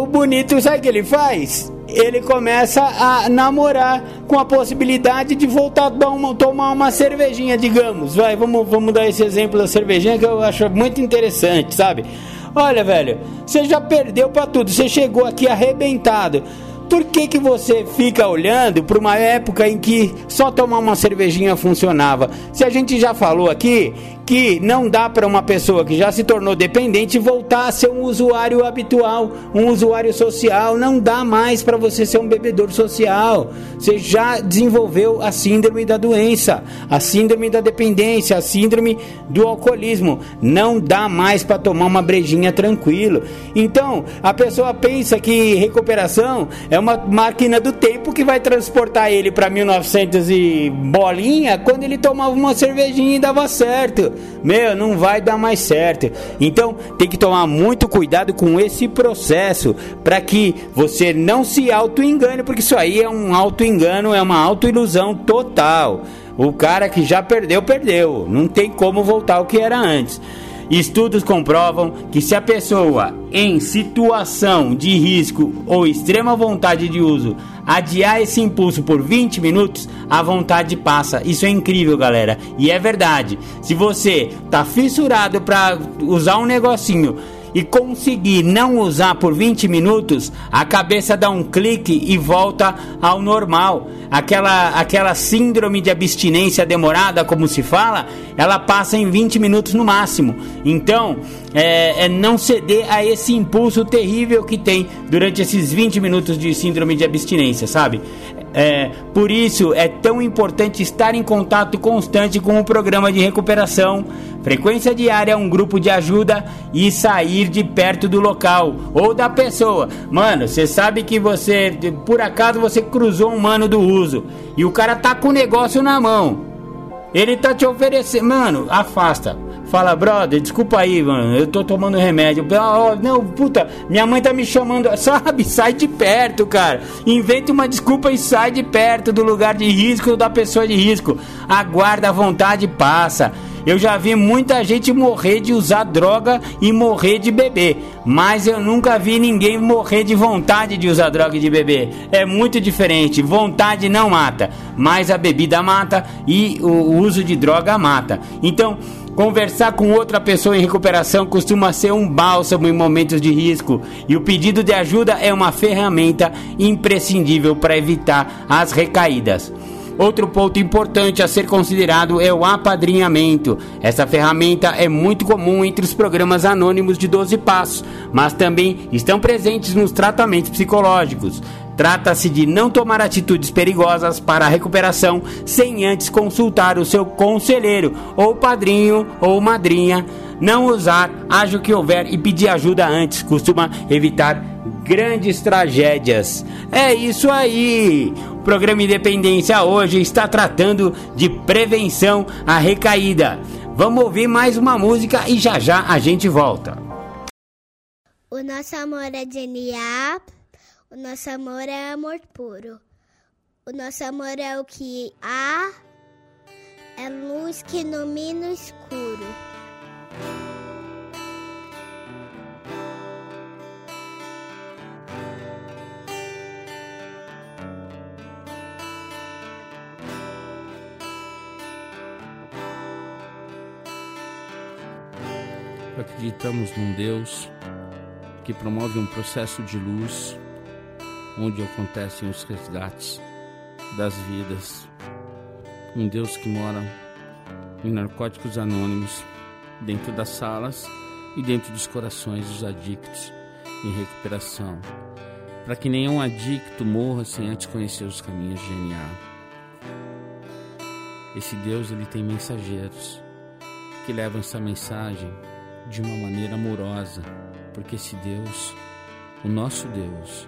o bonito, sabe o que ele faz? Ele começa a namorar com a possibilidade de voltar a tomar, uma cervejinha, digamos. Vai, vamos, vamos dar esse exemplo da cervejinha que eu acho muito interessante, sabe? Olha, velho, você já perdeu para tudo. Você chegou aqui arrebentado. Por que, que você fica olhando para uma época em que só tomar uma cervejinha funcionava? Se a gente já falou aqui que não dá para uma pessoa que já se tornou dependente voltar a ser um usuário habitual, um usuário social. Não dá mais para você ser um bebedor social. Você já desenvolveu a síndrome da doença, a síndrome da dependência, a síndrome do alcoolismo. Não dá mais para tomar uma brejinha tranquilo. Então, a pessoa pensa que recuperação é uma máquina do tempo que vai transportar ele para 1900 e bolinha quando ele tomava uma cervejinha e dava certo meu, não vai dar mais certo. Então tem que tomar muito cuidado com esse processo para que você não se auto-engane, porque isso aí é um auto-engano, é uma auto-ilusão total. O cara que já perdeu, perdeu. Não tem como voltar ao que era antes. Estudos comprovam que se a pessoa em situação de risco ou extrema vontade de uso adiar esse impulso por 20 minutos, a vontade passa. Isso é incrível, galera. E é verdade. Se você tá fissurado para usar um negocinho e conseguir não usar por 20 minutos, a cabeça dá um clique e volta ao normal. Aquela, aquela síndrome de abstinência demorada, como se fala, ela passa em 20 minutos no máximo. Então, é, é não ceder a esse impulso terrível que tem durante esses 20 minutos de síndrome de abstinência, sabe? É, por isso é tão importante estar em contato constante com o programa de recuperação, frequência diária, um grupo de ajuda e sair de perto do local ou da pessoa. Mano, você sabe que você, por acaso, você cruzou um mano do uso e o cara tá com o negócio na mão. Ele tá te oferecendo. Mano, afasta. Fala, brother, desculpa aí, mano. Eu tô tomando remédio. Oh, não, puta, minha mãe tá me chamando. Sabe, sai de perto, cara. Inventa uma desculpa e sai de perto do lugar de risco da pessoa de risco. Aguarda a vontade passa. Eu já vi muita gente morrer de usar droga e morrer de beber, mas eu nunca vi ninguém morrer de vontade de usar droga e de beber. É muito diferente. Vontade não mata, mas a bebida mata e o uso de droga mata. Então, Conversar com outra pessoa em recuperação costuma ser um bálsamo em momentos de risco, e o pedido de ajuda é uma ferramenta imprescindível para evitar as recaídas. Outro ponto importante a ser considerado é o apadrinhamento. Essa ferramenta é muito comum entre os programas anônimos de 12 passos, mas também estão presentes nos tratamentos psicológicos. Trata-se de não tomar atitudes perigosas para a recuperação sem antes consultar o seu conselheiro, ou padrinho ou madrinha. Não usar, haja o que houver e pedir ajuda antes costuma evitar grandes tragédias. É isso aí! O programa Independência hoje está tratando de prevenção à recaída. Vamos ouvir mais uma música e já já a gente volta. O nosso amor é genial. O nosso amor é amor puro. O nosso amor é o que há, é luz que ilumina o escuro. Acreditamos num Deus que promove um processo de luz onde acontecem os resgates das vidas. Um Deus que mora em narcóticos anônimos, dentro das salas e dentro dos corações dos adictos em recuperação, para que nenhum adicto morra sem antes conhecer os caminhos de NA. Esse Deus ele tem mensageiros que levam essa mensagem de uma maneira amorosa, porque esse Deus, o nosso Deus,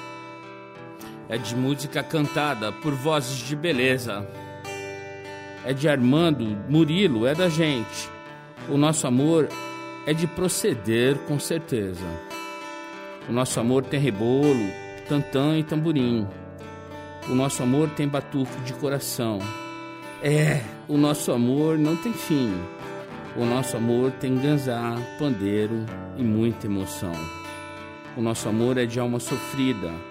é de música cantada por vozes de beleza. É de Armando, Murilo, é da gente. O nosso amor é de proceder com certeza. O nosso amor tem rebolo, tantã e tamborim. O nosso amor tem batuque de coração. É, o nosso amor não tem fim. O nosso amor tem ganzá, pandeiro e muita emoção. O nosso amor é de alma sofrida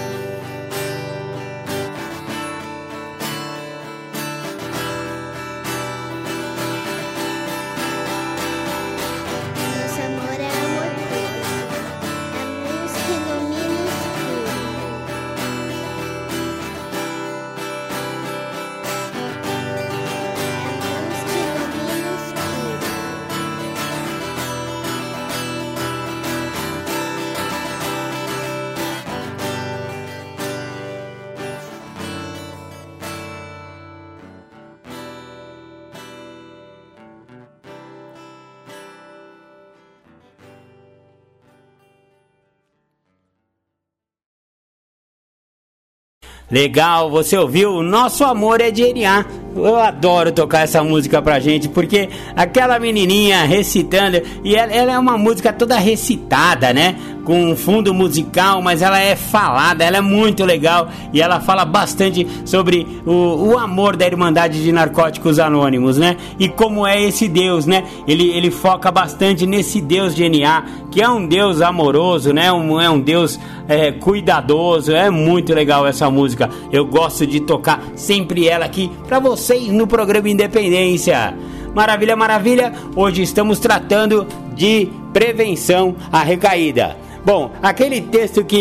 Legal, você ouviu? Nosso amor é de DNA. Eu adoro tocar essa música pra gente, porque aquela menininha recitando, e ela, ela, é uma música toda recitada, né? Com um fundo musical, mas ela é falada, ela é muito legal e ela fala bastante sobre o, o amor da Irmandade de Narcóticos Anônimos, né? E como é esse Deus, né? Ele, ele foca bastante nesse Deus de NA, que é um Deus amoroso, né? Um, é um Deus é, cuidadoso, é muito legal essa música. Eu gosto de tocar sempre ela aqui você vocês no programa Independência. Maravilha, maravilha! Hoje estamos tratando de prevenção à recaída. Bom, aquele texto que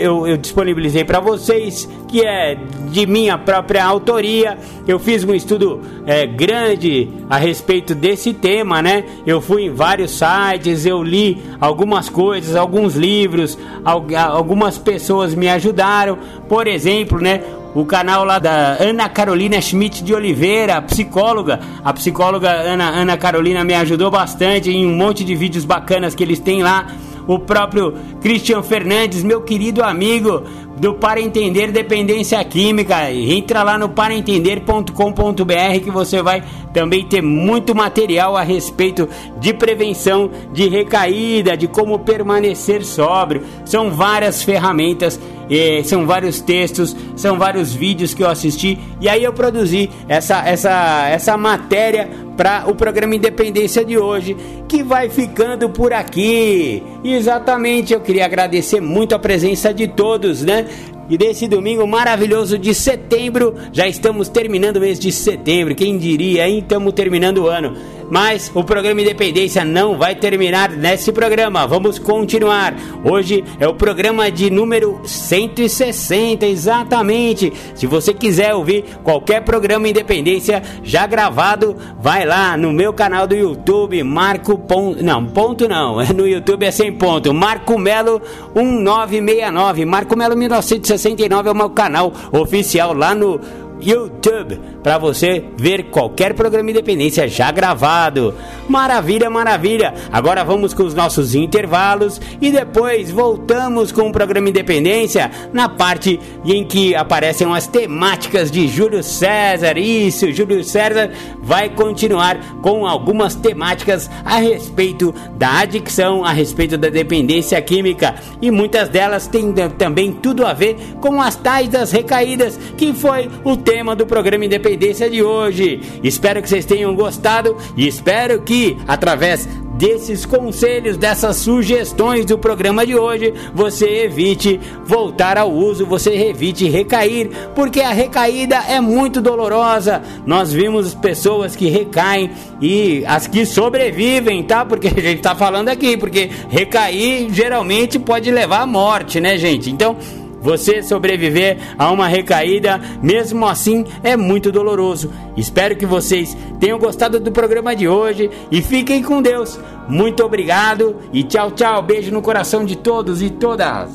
eu, eu disponibilizei para vocês, que é de minha própria autoria, eu fiz um estudo é, grande a respeito desse tema, né? Eu fui em vários sites, eu li algumas coisas, alguns livros, algumas pessoas me ajudaram. Por exemplo, né? o canal lá da Ana Carolina Schmidt de Oliveira, psicóloga. A psicóloga Ana, Ana Carolina me ajudou bastante em um monte de vídeos bacanas que eles têm lá. O próprio Christian Fernandes, meu querido amigo do Para Entender Dependência Química. Entra lá no paraentender.com.br que você vai também ter muito material a respeito de prevenção de recaída, de como permanecer sóbrio. São várias ferramentas e são vários textos, são vários vídeos que eu assisti e aí eu produzi essa, essa, essa matéria para o programa Independência de hoje, que vai ficando por aqui. Exatamente, eu queria agradecer muito a presença de todos, né? E desse domingo maravilhoso de setembro, já estamos terminando o mês de setembro. Quem diria, hein? Estamos terminando o ano. Mas o programa Independência não vai terminar nesse programa. Vamos continuar. Hoje é o programa de número 160, exatamente. Se você quiser ouvir qualquer programa Independência já gravado, vai lá no meu canal do YouTube, Marco Ponto. Não, ponto não. No YouTube é sem ponto. Marco Melo 1969. Marco Melo 1969 é o meu canal oficial lá no YouTube para você ver qualquer programa Independência já gravado. Maravilha, maravilha. Agora vamos com os nossos intervalos e depois voltamos com o programa Independência na parte em que aparecem as temáticas de Júlio César. Isso, Júlio César vai continuar com algumas temáticas a respeito da adicção, a respeito da dependência química e muitas delas têm também tudo a ver com as tais das recaídas, que foi o tema do programa Independência de hoje. Espero que vocês tenham gostado e espero que através desses conselhos, dessas sugestões do programa de hoje, você evite voltar ao uso, você evite recair, porque a recaída é muito dolorosa. Nós vimos pessoas que recaem e as que sobrevivem, tá? Porque a gente tá falando aqui, porque recair geralmente pode levar à morte, né, gente? Então, você sobreviver a uma recaída, mesmo assim, é muito doloroso. Espero que vocês tenham gostado do programa de hoje e fiquem com Deus. Muito obrigado e tchau, tchau. Beijo no coração de todos e todas.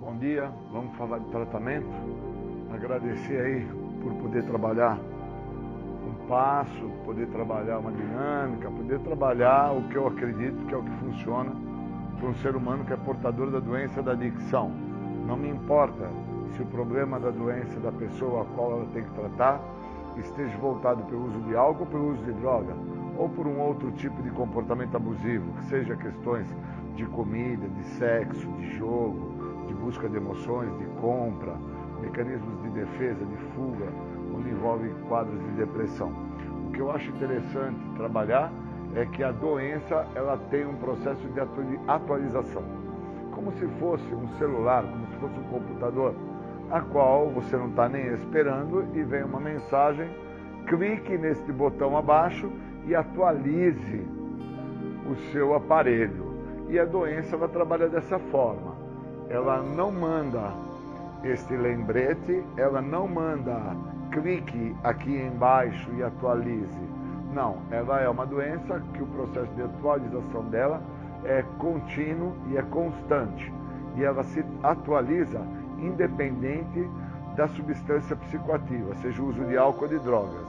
Bom dia, vamos falar de tratamento. Agradecer aí por poder trabalhar um passo, poder trabalhar uma dinâmica, poder trabalhar o que eu acredito que é o que funciona para um ser humano que é portador da doença da adicção. Não me importa se o problema da doença da pessoa a qual ela tem que tratar esteja voltado pelo uso de álcool, pelo uso de droga, ou por um outro tipo de comportamento abusivo, que seja questões de comida, de sexo, de jogo, de busca de emoções, de compra, mecanismos de defesa, de fuga, onde envolve quadros de depressão. Que eu acho interessante trabalhar é que a doença ela tem um processo de atualização, como se fosse um celular, como se fosse um computador, a qual você não está nem esperando e vem uma mensagem, clique neste botão abaixo e atualize o seu aparelho. E a doença ela trabalha dessa forma. Ela não manda este lembrete, ela não manda clique aqui embaixo e atualize. Não, ela é uma doença que o processo de atualização dela é contínuo e é constante. E ela se atualiza independente da substância psicoativa, seja o uso de álcool ou de drogas.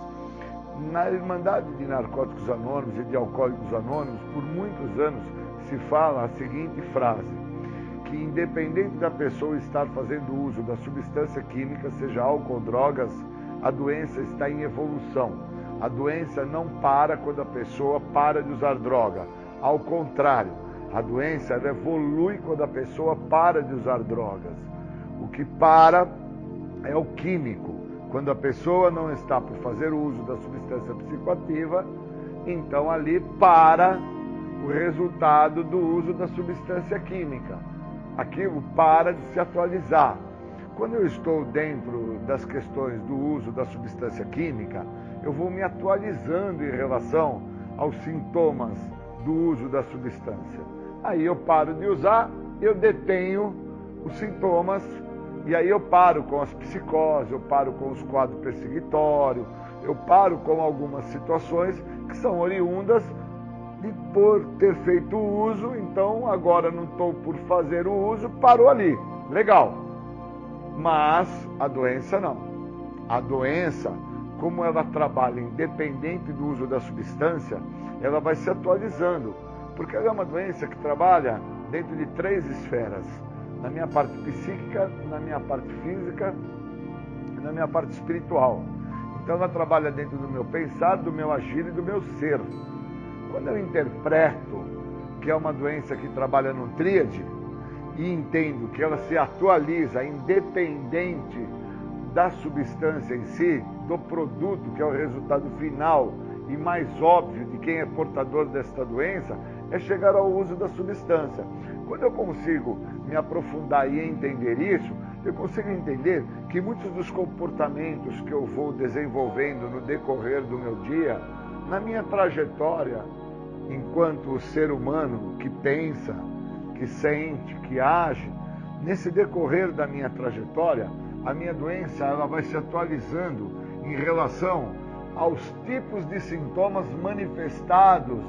Na Irmandade de Narcóticos Anônimos e de Alcoólicos Anônimos, por muitos anos se fala a seguinte frase: que independente da pessoa estar fazendo uso da substância química, seja álcool ou drogas, a doença está em evolução. A doença não para quando a pessoa para de usar droga. Ao contrário, a doença evolui quando a pessoa para de usar drogas. O que para é o químico. Quando a pessoa não está por fazer uso da substância psicoativa, então ali para o resultado do uso da substância química. Aquilo para de se atualizar. Quando eu estou dentro das questões do uso da substância química, eu vou me atualizando em relação aos sintomas do uso da substância. Aí eu paro de usar, eu detenho os sintomas e aí eu paro com as psicoses, eu paro com os quadros perseguitórios, eu paro com algumas situações que são oriundas de por ter feito o uso, então agora não estou por fazer o uso, parou ali. Legal. Mas a doença não. A doença, como ela trabalha independente do uso da substância, ela vai se atualizando. Porque ela é uma doença que trabalha dentro de três esferas na minha parte psíquica, na minha parte física e na minha parte espiritual. Então ela trabalha dentro do meu pensar, do meu agir e do meu ser. Quando eu interpreto que é uma doença que trabalha no tríade e entendo que ela se atualiza independente da substância em si, do produto que é o resultado final e mais óbvio de quem é portador desta doença, é chegar ao uso da substância. Quando eu consigo me aprofundar e entender isso, eu consigo entender que muitos dos comportamentos que eu vou desenvolvendo no decorrer do meu dia, na minha trajetória, enquanto ser humano que pensa, que sente, que age, nesse decorrer da minha trajetória, a minha doença ela vai se atualizando em relação aos tipos de sintomas manifestados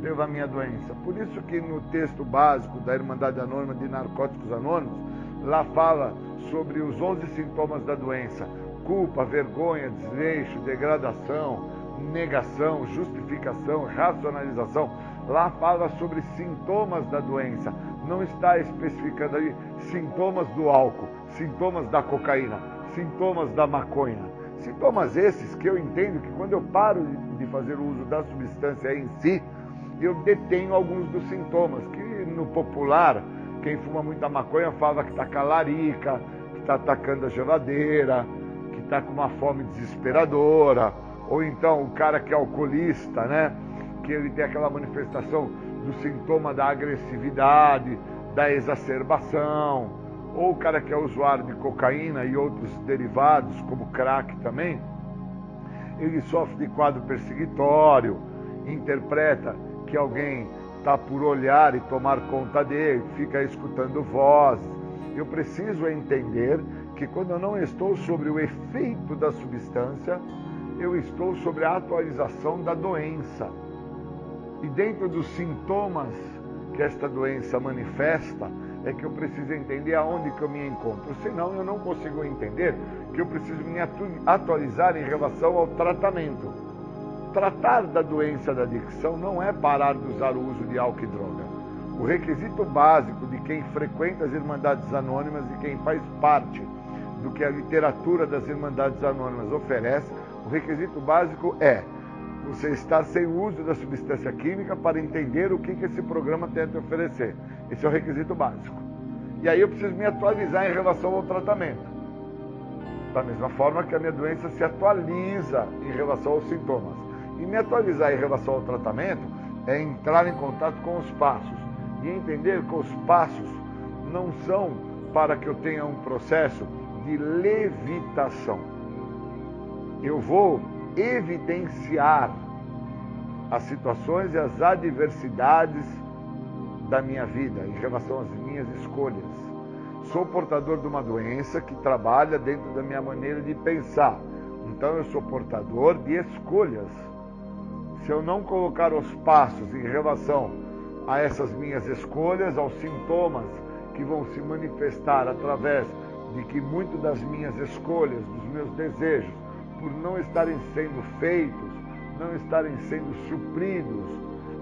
pela minha doença. Por isso que no texto básico da Irmandade Anônima de Narcóticos Anônimos, lá fala sobre os 11 sintomas da doença: culpa, vergonha, desleixo, degradação, negação, justificação, racionalização. Lá fala sobre sintomas da doença. Não está especificando ali sintomas do álcool, sintomas da cocaína, sintomas da maconha. Sintomas esses que eu entendo que quando eu paro de fazer o uso da substância em si, eu detenho alguns dos sintomas, que no popular, quem fuma muita maconha fala que está calarica, que está atacando a geladeira, que está com uma fome desesperadora, ou então o cara que é alcoolista, né? Que ele tem aquela manifestação do sintoma da agressividade, da exacerbação, ou o cara que é usuário de cocaína e outros derivados, como crack também, ele sofre de quadro perseguitório, interpreta que alguém está por olhar e tomar conta dele, fica escutando vozes. Eu preciso entender que quando eu não estou sobre o efeito da substância, eu estou sobre a atualização da doença. E dentro dos sintomas que esta doença manifesta, é que eu preciso entender aonde que eu me encontro. Senão eu não consigo entender que eu preciso me atualizar em relação ao tratamento. Tratar da doença da adicção não é parar de usar o uso de álcool e droga. O requisito básico de quem frequenta as Irmandades Anônimas e quem faz parte do que a literatura das Irmandades Anônimas oferece, o requisito básico é você estar sem uso da substância química para entender o que, que esse programa tenta oferecer. Esse é o requisito básico. E aí eu preciso me atualizar em relação ao tratamento. Da mesma forma que a minha doença se atualiza em relação aos sintomas. E me atualizar em relação ao tratamento é entrar em contato com os passos e entender que os passos não são para que eu tenha um processo de levitação. Eu vou evidenciar as situações e as adversidades da minha vida em relação às minhas escolhas. Sou portador de uma doença que trabalha dentro da minha maneira de pensar. Então eu sou portador de escolhas. Se eu não colocar os passos em relação a essas minhas escolhas, aos sintomas que vão se manifestar através de que muito das minhas escolhas, dos meus desejos, por não estarem sendo feitos, não estarem sendo supridos,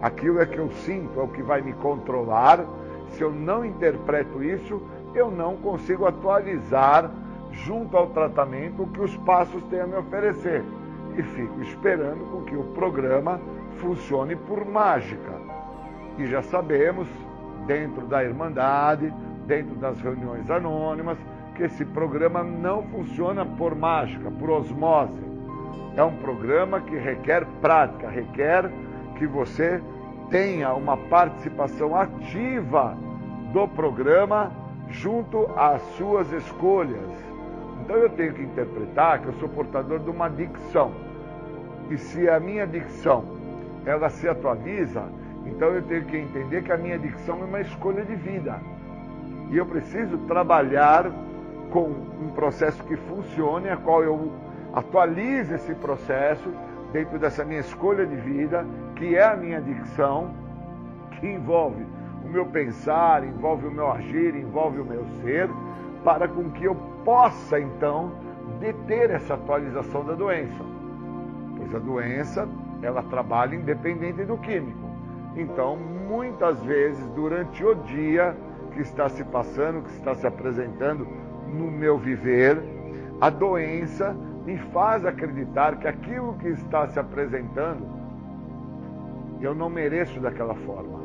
aquilo é que eu sinto, é o que vai me controlar. Se eu não interpreto isso, eu não consigo atualizar junto ao tratamento o que os passos têm a me oferecer. E fico esperando com que o programa funcione por mágica. E já sabemos, dentro da Irmandade, dentro das reuniões anônimas, que esse programa não funciona por mágica, por osmose. É um programa que requer prática, requer que você tenha uma participação ativa do programa junto às suas escolhas. Então eu tenho que interpretar que eu sou portador de uma dicção. E se a minha dicção ela se atualiza, então eu tenho que entender que a minha dicção é uma escolha de vida. E eu preciso trabalhar com um processo que funcione, a qual eu atualize esse processo dentro dessa minha escolha de vida, que é a minha dicção, que envolve o meu pensar, envolve o meu agir, envolve o meu ser, para com que eu possa então deter essa atualização da doença. Pois a doença, ela trabalha independente do químico. Então, muitas vezes durante o dia que está se passando, que está se apresentando no meu viver, a doença me faz acreditar que aquilo que está se apresentando eu não mereço daquela forma.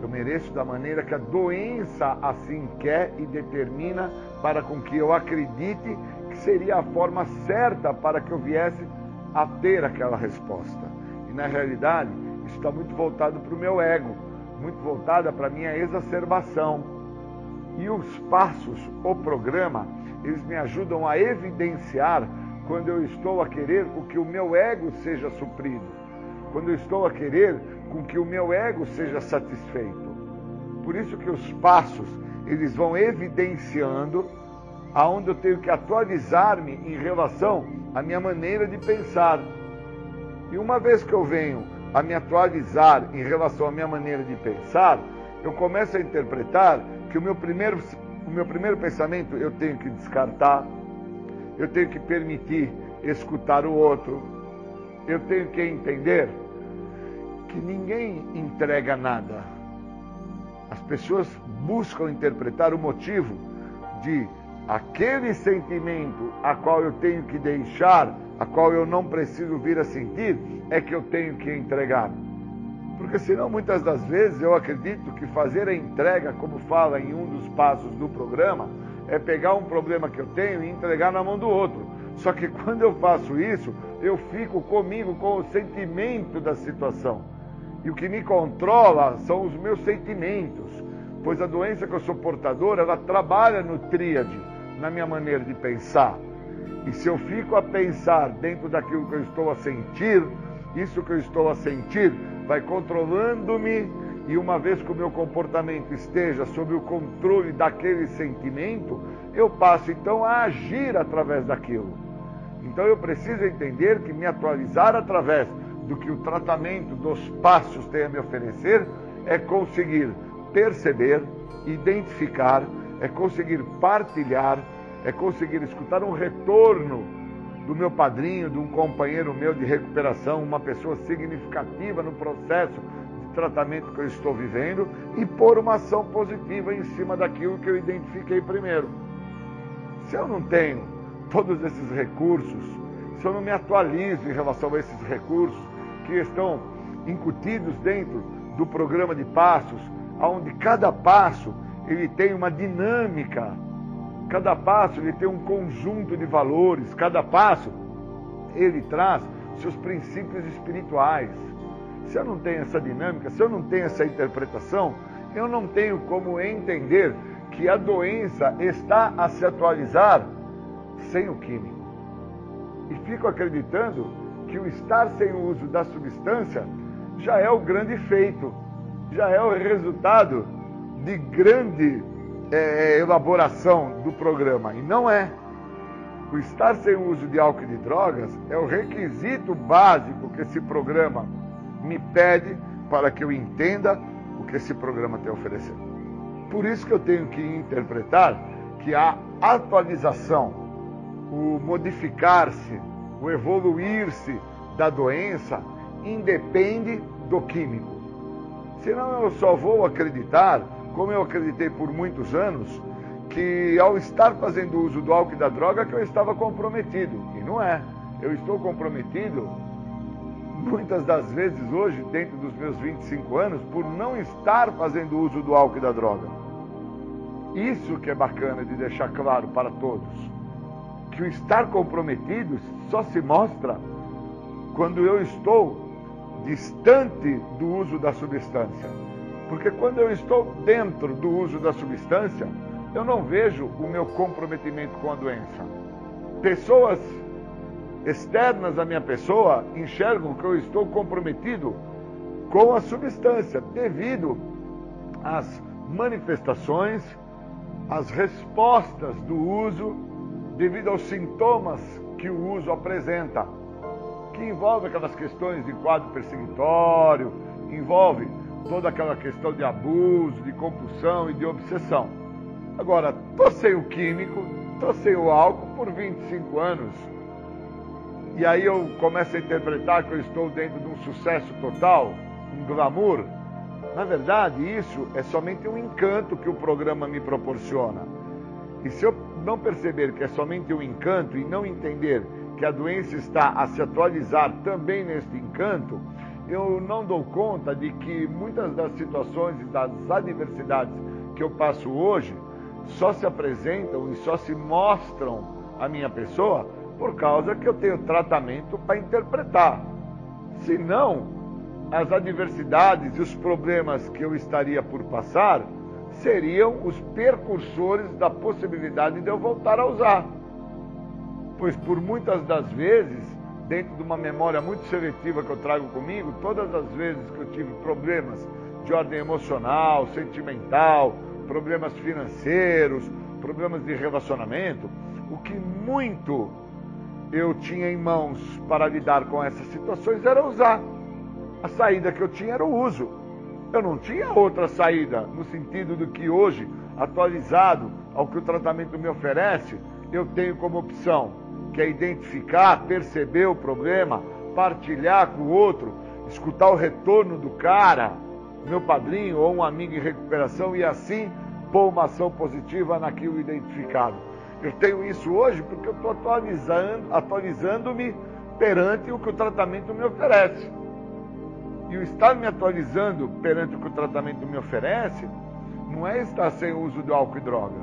Eu mereço da maneira que a doença assim quer e determina para com que eu acredite que seria a forma certa para que eu viesse a ter aquela resposta. E na realidade, isso está muito voltado para o meu ego, muito voltada para a minha exacerbação e os passos, o programa, eles me ajudam a evidenciar quando eu estou a querer o que o meu ego seja suprido, quando eu estou a querer com que o meu ego seja satisfeito. Por isso que os passos, eles vão evidenciando aonde eu tenho que atualizar-me em relação à minha maneira de pensar. E uma vez que eu venho a me atualizar em relação à minha maneira de pensar, eu começo a interpretar que o meu primeiro, o meu primeiro pensamento eu tenho que descartar, eu tenho que permitir escutar o outro, eu tenho que entender que ninguém entrega nada. As pessoas buscam interpretar o motivo de aquele sentimento a qual eu tenho que deixar, a qual eu não preciso vir a sentir, é que eu tenho que entregar. Porque senão muitas das vezes eu acredito que fazer a entrega, como fala em um dos passos do programa, é pegar um problema que eu tenho e entregar na mão do outro. Só que quando eu faço isso, eu fico comigo com o sentimento da situação. E o que me controla são os meus sentimentos, pois a doença que eu sou portador, ela trabalha no tríade, na minha maneira de pensar. E se eu fico a pensar dentro daquilo que eu estou a sentir, isso que eu estou a sentir vai controlando-me e uma vez que o meu comportamento esteja sob o controle daquele sentimento, eu passo então a agir através daquilo. Então eu preciso entender que me atualizar através do que o tratamento dos passos tem a me oferecer é conseguir perceber, identificar, é conseguir partilhar, é conseguir escutar um retorno do meu padrinho, de um companheiro meu de recuperação, uma pessoa significativa no processo de tratamento que eu estou vivendo e pôr uma ação positiva em cima daquilo que eu identifiquei primeiro. Se eu não tenho todos esses recursos, se eu não me atualizo em relação a esses recursos que estão incutidos dentro do programa de passos, onde cada passo ele tem uma dinâmica Cada passo ele tem um conjunto de valores, cada passo ele traz seus princípios espirituais. Se eu não tenho essa dinâmica, se eu não tenho essa interpretação, eu não tenho como entender que a doença está a se atualizar sem o químico. E fico acreditando que o estar sem o uso da substância já é o grande feito, já é o resultado de grande é, elaboração do programa. E não é. O estar sem uso de álcool e de drogas é o requisito básico que esse programa me pede para que eu entenda o que esse programa tem a oferecer. Por isso que eu tenho que interpretar que a atualização, o modificar-se, o evoluir-se da doença independe do químico. Senão eu só vou acreditar, como eu acreditei por muitos anos, que ao estar fazendo uso do álcool e da droga que eu estava comprometido. E não é. Eu estou comprometido muitas das vezes hoje, dentro dos meus 25 anos, por não estar fazendo uso do álcool e da droga. Isso que é bacana de deixar claro para todos. Que o estar comprometido só se mostra quando eu estou distante do uso da substância. Porque quando eu estou dentro do uso da substância, eu não vejo o meu comprometimento com a doença. Pessoas externas à minha pessoa enxergam que eu estou comprometido com a substância devido às manifestações, às respostas do uso, devido aos sintomas que o uso apresenta, que envolve aquelas questões de quadro perseguitório, envolve toda aquela questão de abuso, de compulsão e de obsessão. Agora, tô sem o químico, tô sem o álcool por 25 anos e aí eu começo a interpretar que eu estou dentro de um sucesso total, um glamour. Na verdade, isso é somente um encanto que o programa me proporciona. E se eu não perceber que é somente um encanto e não entender que a doença está a se atualizar também neste encanto, eu não dou conta de que muitas das situações e das adversidades que eu passo hoje só se apresentam e só se mostram à minha pessoa por causa que eu tenho tratamento para interpretar. Senão, as adversidades e os problemas que eu estaria por passar seriam os percursores da possibilidade de eu voltar a usar. Pois por muitas das vezes, dentro de uma memória muito seletiva que eu trago comigo, todas as vezes que eu tive problemas de ordem emocional, sentimental, problemas financeiros, problemas de relacionamento, o que muito eu tinha em mãos para lidar com essas situações era usar. A saída que eu tinha era o uso. Eu não tinha outra saída, no sentido do que hoje, atualizado ao que o tratamento me oferece, eu tenho como opção, é identificar, perceber o problema, partilhar com o outro, escutar o retorno do cara, meu padrinho ou um amigo em recuperação e assim pôr uma ação positiva naquilo identificado. Eu tenho isso hoje porque eu estou atualizando, atualizando-me perante o que o tratamento me oferece. E o estar me atualizando perante o que o tratamento me oferece não é estar sem uso de álcool e drogas.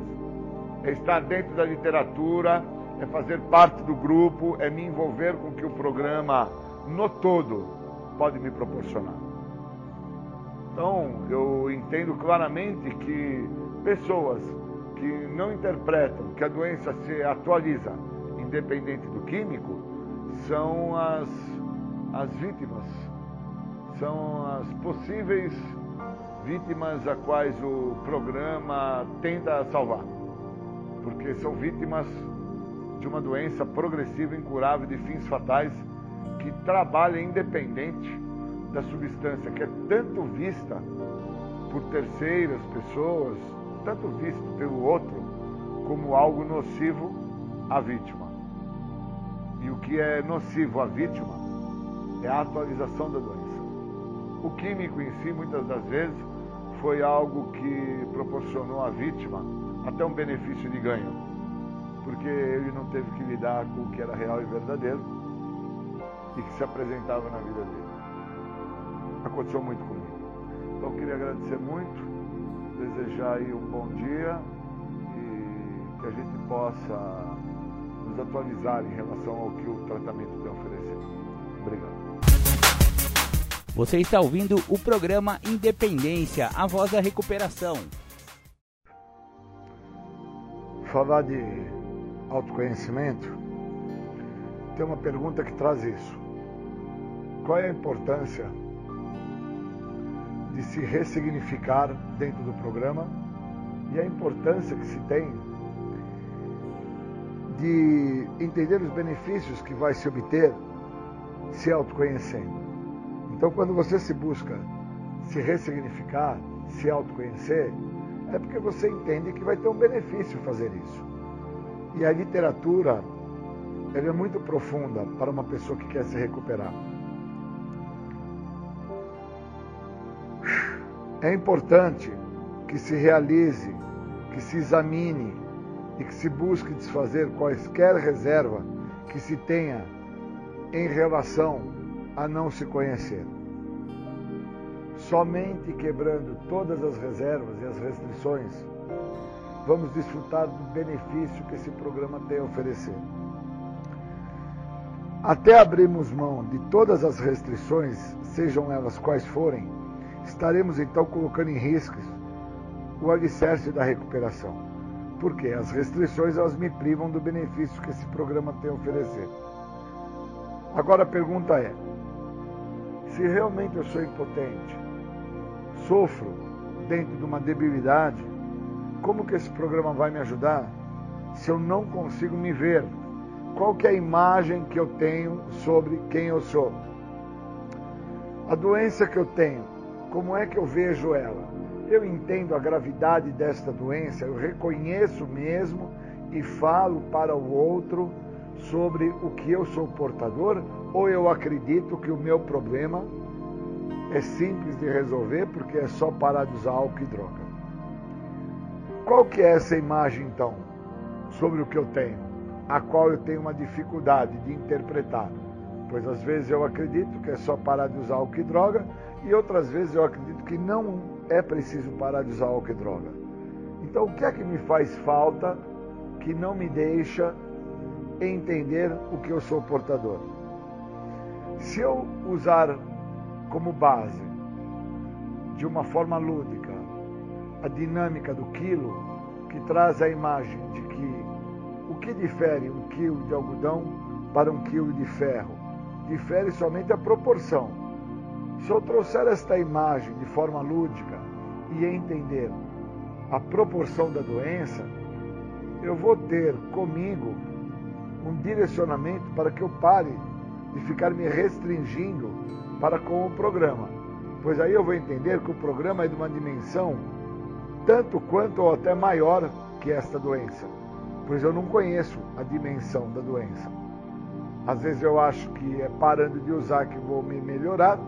É estar dentro da literatura, é fazer parte do grupo, é me envolver com o que o programa no todo pode me proporcionar. Então, eu entendo claramente que pessoas que não interpretam que a doença se atualiza independente do químico são as, as vítimas, são as possíveis vítimas a quais o programa tenta salvar, porque são vítimas de uma doença progressiva, incurável, de fins fatais, que trabalha independente da substância, que é tanto vista por terceiras pessoas, tanto visto pelo outro como algo nocivo à vítima. E o que é nocivo à vítima é a atualização da doença. O químico em si, muitas das vezes, foi algo que proporcionou à vítima até um benefício de ganho, porque ele não teve que lidar com o que era real e verdadeiro e que se apresentava na vida dele. Aconteceu muito comigo. Então eu queria agradecer muito desejar aí um bom dia e que a gente possa nos atualizar em relação ao que o tratamento tem oferecido. Obrigado. Você está ouvindo o programa Independência, a voz da recuperação. Falar de autoconhecimento, tem uma pergunta que traz isso. Qual é a importância de se ressignificar dentro do programa e a importância que se tem de entender os benefícios que vai se obter se autoconhecendo. Então, quando você se busca se ressignificar, se autoconhecer, é porque você entende que vai ter um benefício fazer isso. E a literatura ela é muito profunda para uma pessoa que quer se recuperar. É importante que se realize, que se examine e que se busque desfazer quaisquer reserva que se tenha em relação a não se conhecer. Somente quebrando todas as reservas e as restrições, vamos desfrutar do benefício que esse programa tem a oferecer. Até abrirmos mão de todas as restrições, sejam elas quais forem, estaremos então colocando em riscos o alicerce da recuperação. Porque as restrições elas me privam do benefício que esse programa tem a oferecer. Agora a pergunta é: se realmente eu sou impotente, sofro dentro de uma debilidade, como que esse programa vai me ajudar se eu não consigo me ver? Qual que é a imagem que eu tenho sobre quem eu sou? A doença que eu tenho, como é que eu vejo ela? Eu entendo a gravidade desta doença, eu reconheço mesmo e falo para o outro sobre o que eu sou portador ou eu acredito que o meu problema é simples de resolver porque é só parar de usar álcool e droga. Qual que é essa imagem então sobre o que eu tenho? a qual eu tenho uma dificuldade de interpretar. Pois às vezes eu acredito que é só parar de usar álcool e droga, e outras vezes eu acredito que não é preciso parar de usar álcool e droga. Então o que é que me faz falta que não me deixa entender o que eu sou portador? Se eu usar como base, de uma forma lúdica, a dinâmica do quilo, que traz a imagem de que o que difere um quilo de algodão para um quilo de ferro? Difere somente a proporção. Se eu trouxer esta imagem de forma lúdica e entender a proporção da doença, eu vou ter comigo um direcionamento para que eu pare de ficar me restringindo para com o programa. Pois aí eu vou entender que o programa é de uma dimensão tanto quanto ou até maior que esta doença pois eu não conheço a dimensão da doença. Às vezes eu acho que é parando de usar que vou me melhorar,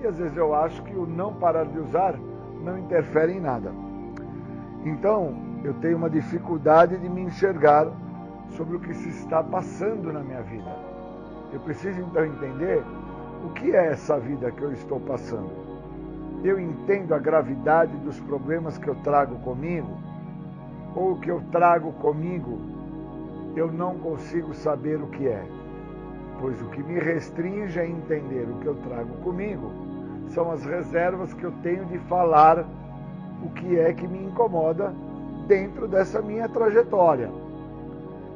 e às vezes eu acho que o não parar de usar não interfere em nada. Então, eu tenho uma dificuldade de me enxergar sobre o que se está passando na minha vida. Eu preciso então entender o que é essa vida que eu estou passando. Eu entendo a gravidade dos problemas que eu trago comigo ou que eu trago comigo, eu não consigo saber o que é. Pois o que me restringe a entender o que eu trago comigo são as reservas que eu tenho de falar o que é que me incomoda dentro dessa minha trajetória.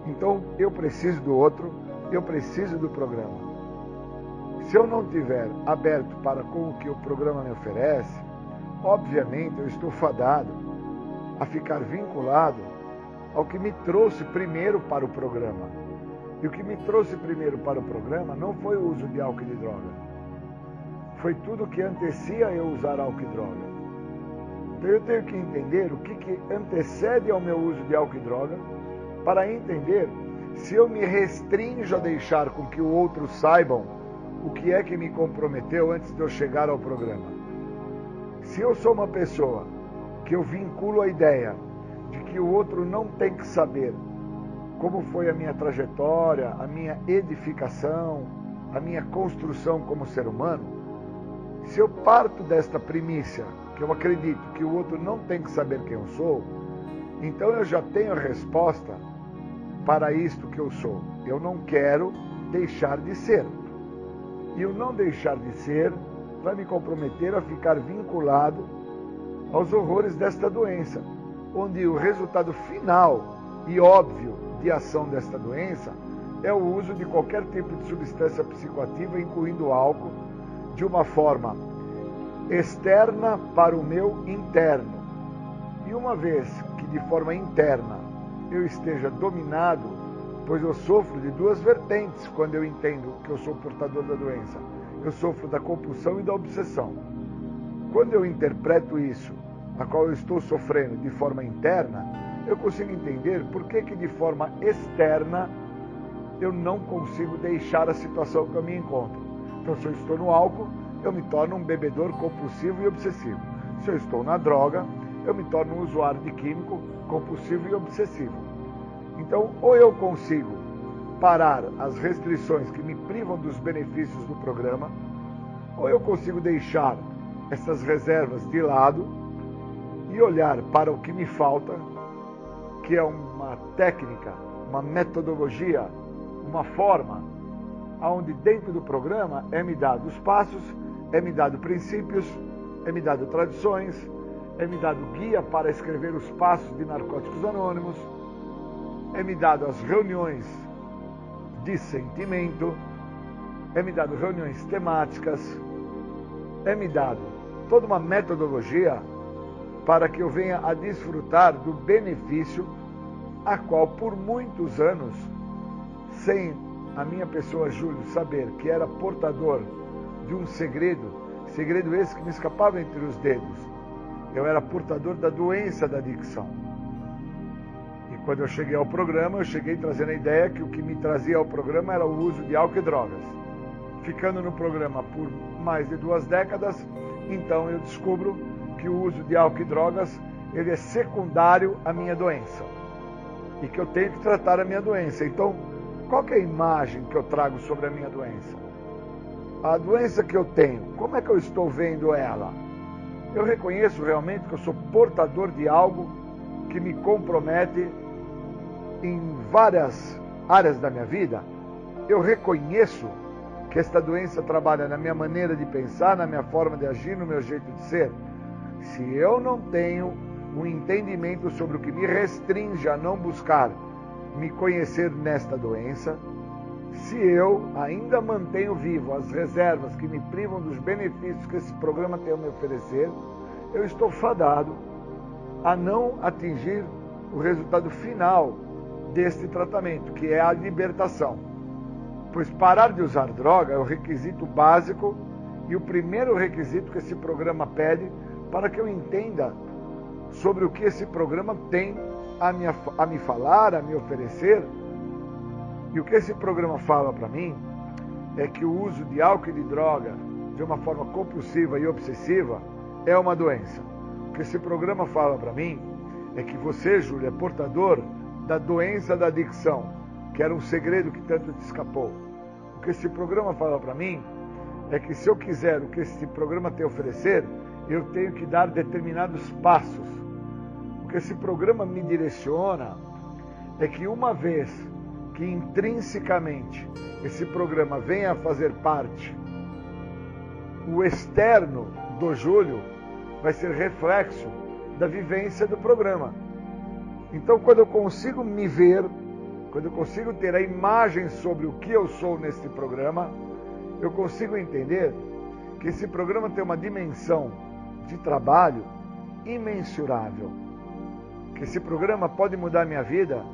Então eu preciso do outro, eu preciso do programa. Se eu não tiver aberto para com o que o programa me oferece, obviamente eu estou fadado a ficar vinculado ao que me trouxe primeiro para o programa. E o que me trouxe primeiro para o programa não foi o uso de álcool e de droga. Foi tudo que antecia eu usar álcool e droga. Então eu tenho que entender o que, que antecede ao meu uso de álcool e droga para entender se eu me restringo a deixar com que o outro saibam o que é que me comprometeu antes de eu chegar ao programa. Se eu sou uma pessoa que eu vinculo a ideia de que o outro não tem que saber como foi a minha trajetória, a minha edificação, a minha construção como ser humano, se eu parto desta primícia, que eu acredito que o outro não tem que saber quem eu sou, então eu já tenho a resposta para isto que eu sou. Eu não quero deixar de ser. E o não deixar de ser vai me comprometer a ficar vinculado aos horrores desta doença, onde o resultado final e óbvio de ação desta doença é o uso de qualquer tipo de substância psicoativa, incluindo álcool, de uma forma externa para o meu interno. E uma vez que de forma interna eu esteja dominado, pois eu sofro de duas vertentes quando eu entendo que eu sou portador da doença. Eu sofro da compulsão e da obsessão. Quando eu interpreto isso, a qual eu estou sofrendo de forma interna, eu consigo entender por que, que de forma externa eu não consigo deixar a situação que eu me encontro. Então, se eu estou no álcool, eu me torno um bebedor compulsivo e obsessivo. Se eu estou na droga, eu me torno um usuário de químico compulsivo e obsessivo. Então, ou eu consigo parar as restrições que me privam dos benefícios do programa, ou eu consigo deixar essas reservas de lado e olhar para o que me falta, que é uma técnica, uma metodologia uma forma onde dentro do programa é me dado os passos, é me dado princípios, é me dado tradições, é me dado guia para escrever os passos de Narcóticos Anônimos, é me dado as reuniões de sentimento, é me dado reuniões temáticas, é me dado toda uma metodologia para que eu venha a desfrutar do benefício a qual por muitos anos sem a minha pessoa, Júlio, saber que era portador de um segredo, segredo esse que me escapava entre os dedos. Eu era portador da doença da adicção. E quando eu cheguei ao programa, eu cheguei trazendo a ideia que o que me trazia ao programa era o uso de álcool e drogas. Ficando no programa por mais de duas décadas, então eu descubro que o uso de álcool e drogas ele é secundário à minha doença e que eu tenho que tratar a minha doença. Então, qual é a imagem que eu trago sobre a minha doença? A doença que eu tenho, como é que eu estou vendo ela? Eu reconheço realmente que eu sou portador de algo que me compromete em várias áreas da minha vida. Eu reconheço que esta doença trabalha na minha maneira de pensar, na minha forma de agir, no meu jeito de ser. Se eu não tenho um entendimento sobre o que me restringe a não buscar me conhecer nesta doença, se eu ainda mantenho vivo as reservas que me privam dos benefícios que esse programa tem a me oferecer, eu estou fadado a não atingir o resultado final deste tratamento, que é a libertação. Pois parar de usar droga é o requisito básico e o primeiro requisito que esse programa pede para que eu entenda sobre o que esse programa tem a, minha, a me falar, a me oferecer. E o que esse programa fala para mim é que o uso de álcool e de droga de uma forma compulsiva e obsessiva é uma doença. O que esse programa fala para mim é que você, Júlia, é portador da doença da adicção, que era um segredo que tanto te escapou. O que esse programa fala para mim é que se eu quiser o que esse programa tem a oferecer, eu tenho que dar determinados passos que esse programa me direciona é que uma vez que intrinsecamente esse programa venha a fazer parte, o externo do Júlio vai ser reflexo da vivência do programa. Então, quando eu consigo me ver, quando eu consigo ter a imagem sobre o que eu sou nesse programa, eu consigo entender que esse programa tem uma dimensão de trabalho imensurável que esse programa pode mudar minha vida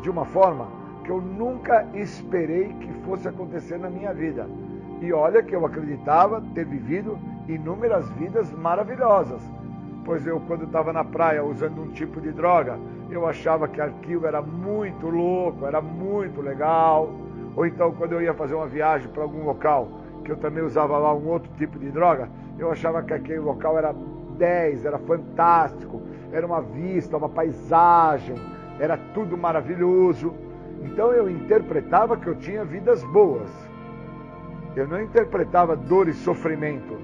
de uma forma que eu nunca esperei que fosse acontecer na minha vida. E olha que eu acreditava ter vivido inúmeras vidas maravilhosas. Pois eu, quando estava na praia usando um tipo de droga, eu achava que aquilo era muito louco, era muito legal. Ou então, quando eu ia fazer uma viagem para algum local, que eu também usava lá um outro tipo de droga, eu achava que aquele local era 10, era fantástico era uma vista, uma paisagem, era tudo maravilhoso. Então eu interpretava que eu tinha vidas boas. Eu não interpretava dor e sofrimento.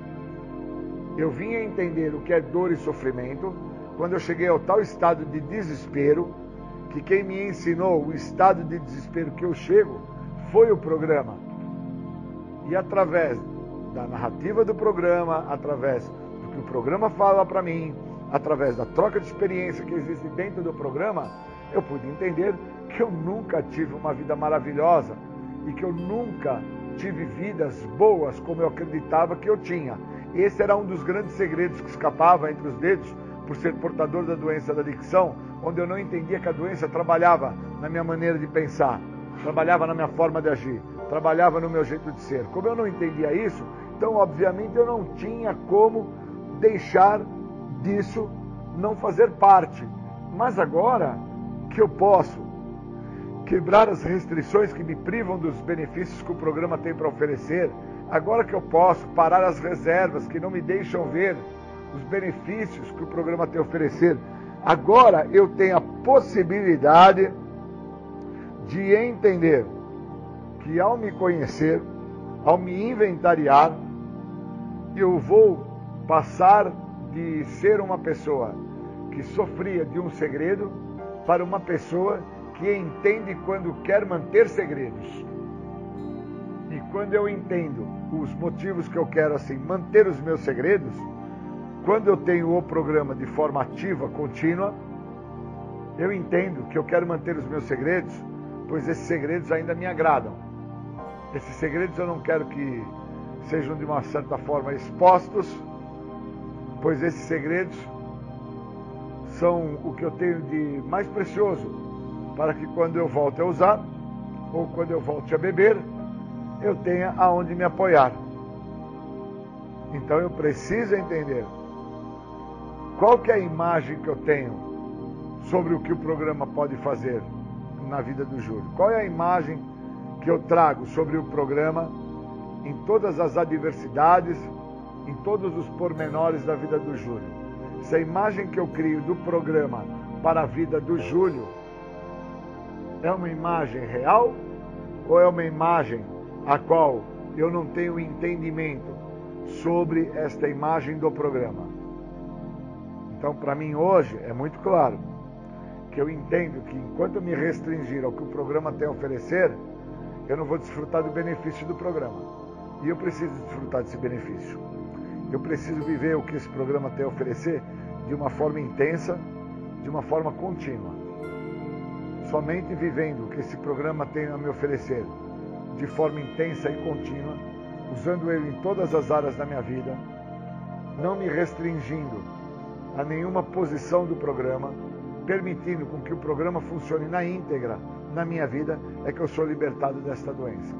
Eu vinha entender o que é dor e sofrimento quando eu cheguei ao tal estado de desespero que quem me ensinou o estado de desespero que eu chego foi o programa. E através da narrativa do programa, através do que o programa fala para mim, através da troca de experiência que existe dentro do programa, eu pude entender que eu nunca tive uma vida maravilhosa e que eu nunca tive vidas boas como eu acreditava que eu tinha. Esse era um dos grandes segredos que escapava entre os dedos por ser portador da doença da adicção, onde eu não entendia que a doença trabalhava na minha maneira de pensar, trabalhava na minha forma de agir, trabalhava no meu jeito de ser. Como eu não entendia isso, então obviamente eu não tinha como deixar disso não fazer parte. Mas agora que eu posso quebrar as restrições que me privam dos benefícios que o programa tem para oferecer, agora que eu posso parar as reservas que não me deixam ver os benefícios que o programa tem a oferecer, agora eu tenho a possibilidade de entender que ao me conhecer, ao me inventariar, eu vou passar de ser uma pessoa que sofria de um segredo para uma pessoa que entende quando quer manter segredos. E quando eu entendo os motivos que eu quero assim manter os meus segredos, quando eu tenho o programa de forma ativa, contínua, eu entendo que eu quero manter os meus segredos, pois esses segredos ainda me agradam. Esses segredos eu não quero que sejam de uma certa forma expostos, pois esses segredos são o que eu tenho de mais precioso para que quando eu volte a usar ou quando eu volte a beber, eu tenha aonde me apoiar. Então eu preciso entender qual que é a imagem que eu tenho sobre o que o programa pode fazer na vida do Júlio. Qual é a imagem que eu trago sobre o programa em todas as adversidades, em todos os pormenores da vida do Júlio. Se a imagem que eu crio do programa para a vida do Júlio é uma imagem real ou é uma imagem a qual eu não tenho entendimento sobre esta imagem do programa? Então, para mim hoje é muito claro que eu entendo que enquanto eu me restringir ao que o programa tem a oferecer, eu não vou desfrutar do benefício do programa. E eu preciso desfrutar desse benefício. Eu preciso viver o que esse programa tem a oferecer de uma forma intensa, de uma forma contínua. Somente vivendo o que esse programa tem a me oferecer de forma intensa e contínua, usando ele em todas as áreas da minha vida, não me restringindo a nenhuma posição do programa, permitindo com que o programa funcione na íntegra na minha vida, é que eu sou libertado desta doença.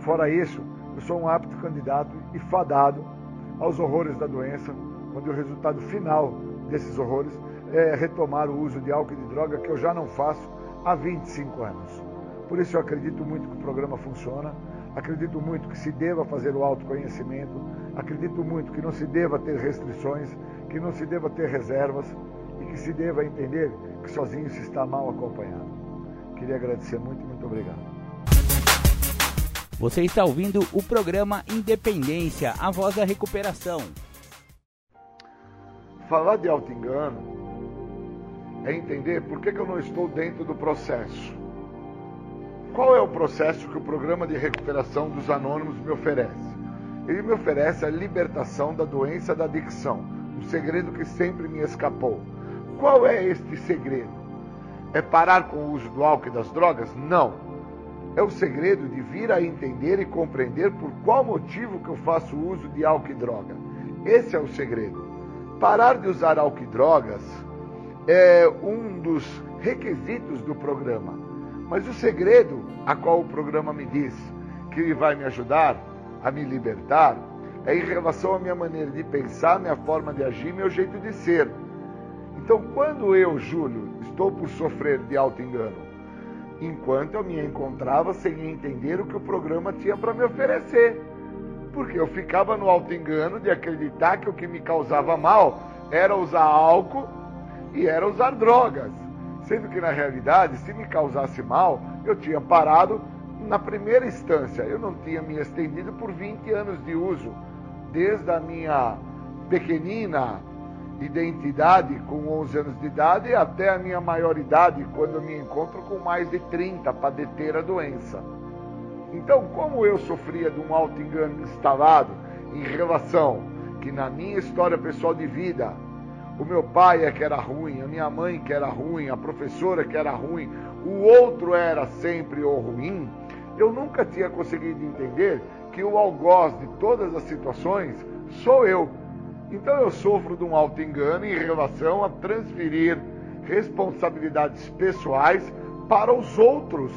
Fora isso, eu sou um apto candidato e fadado aos horrores da doença, onde o resultado final desses horrores é retomar o uso de álcool e de droga, que eu já não faço há 25 anos. Por isso eu acredito muito que o programa funciona, acredito muito que se deva fazer o autoconhecimento, acredito muito que não se deva ter restrições, que não se deva ter reservas e que se deva entender que sozinho se está mal acompanhado. Queria agradecer muito e muito obrigado. Você está ouvindo o programa Independência, a voz da recuperação. Falar de auto-engano é entender por que, que eu não estou dentro do processo. Qual é o processo que o programa de recuperação dos anônimos me oferece? Ele me oferece a libertação da doença da adicção, um segredo que sempre me escapou. Qual é este segredo? É parar com o uso do álcool e das drogas? Não é o segredo de vir a entender e compreender por qual motivo que eu faço uso de álcool e droga. Esse é o segredo. Parar de usar álcool e drogas é um dos requisitos do programa. Mas o segredo a qual o programa me diz que vai me ajudar a me libertar é em relação à minha maneira de pensar, minha forma de agir, meu jeito de ser. Então, quando eu, Júlio, estou por sofrer de auto-engano, enquanto eu me encontrava sem entender o que o programa tinha para me oferecer. Porque eu ficava no alto engano de acreditar que o que me causava mal era usar álcool e era usar drogas. Sendo que na realidade, se me causasse mal, eu tinha parado na primeira instância. Eu não tinha me estendido por 20 anos de uso, desde a minha pequenina identidade com 11 anos de idade até a minha maioridade, quando eu me encontro com mais de 30 para deter a doença. Então, como eu sofria de um auto-engano instalado em relação que na minha história pessoal de vida, o meu pai é que era ruim, a minha mãe que era ruim, a professora que era ruim, o outro era sempre o ruim, eu nunca tinha conseguido entender que o algoz de todas as situações sou eu. Então eu sofro de um auto-engano em relação a transferir responsabilidades pessoais para os outros.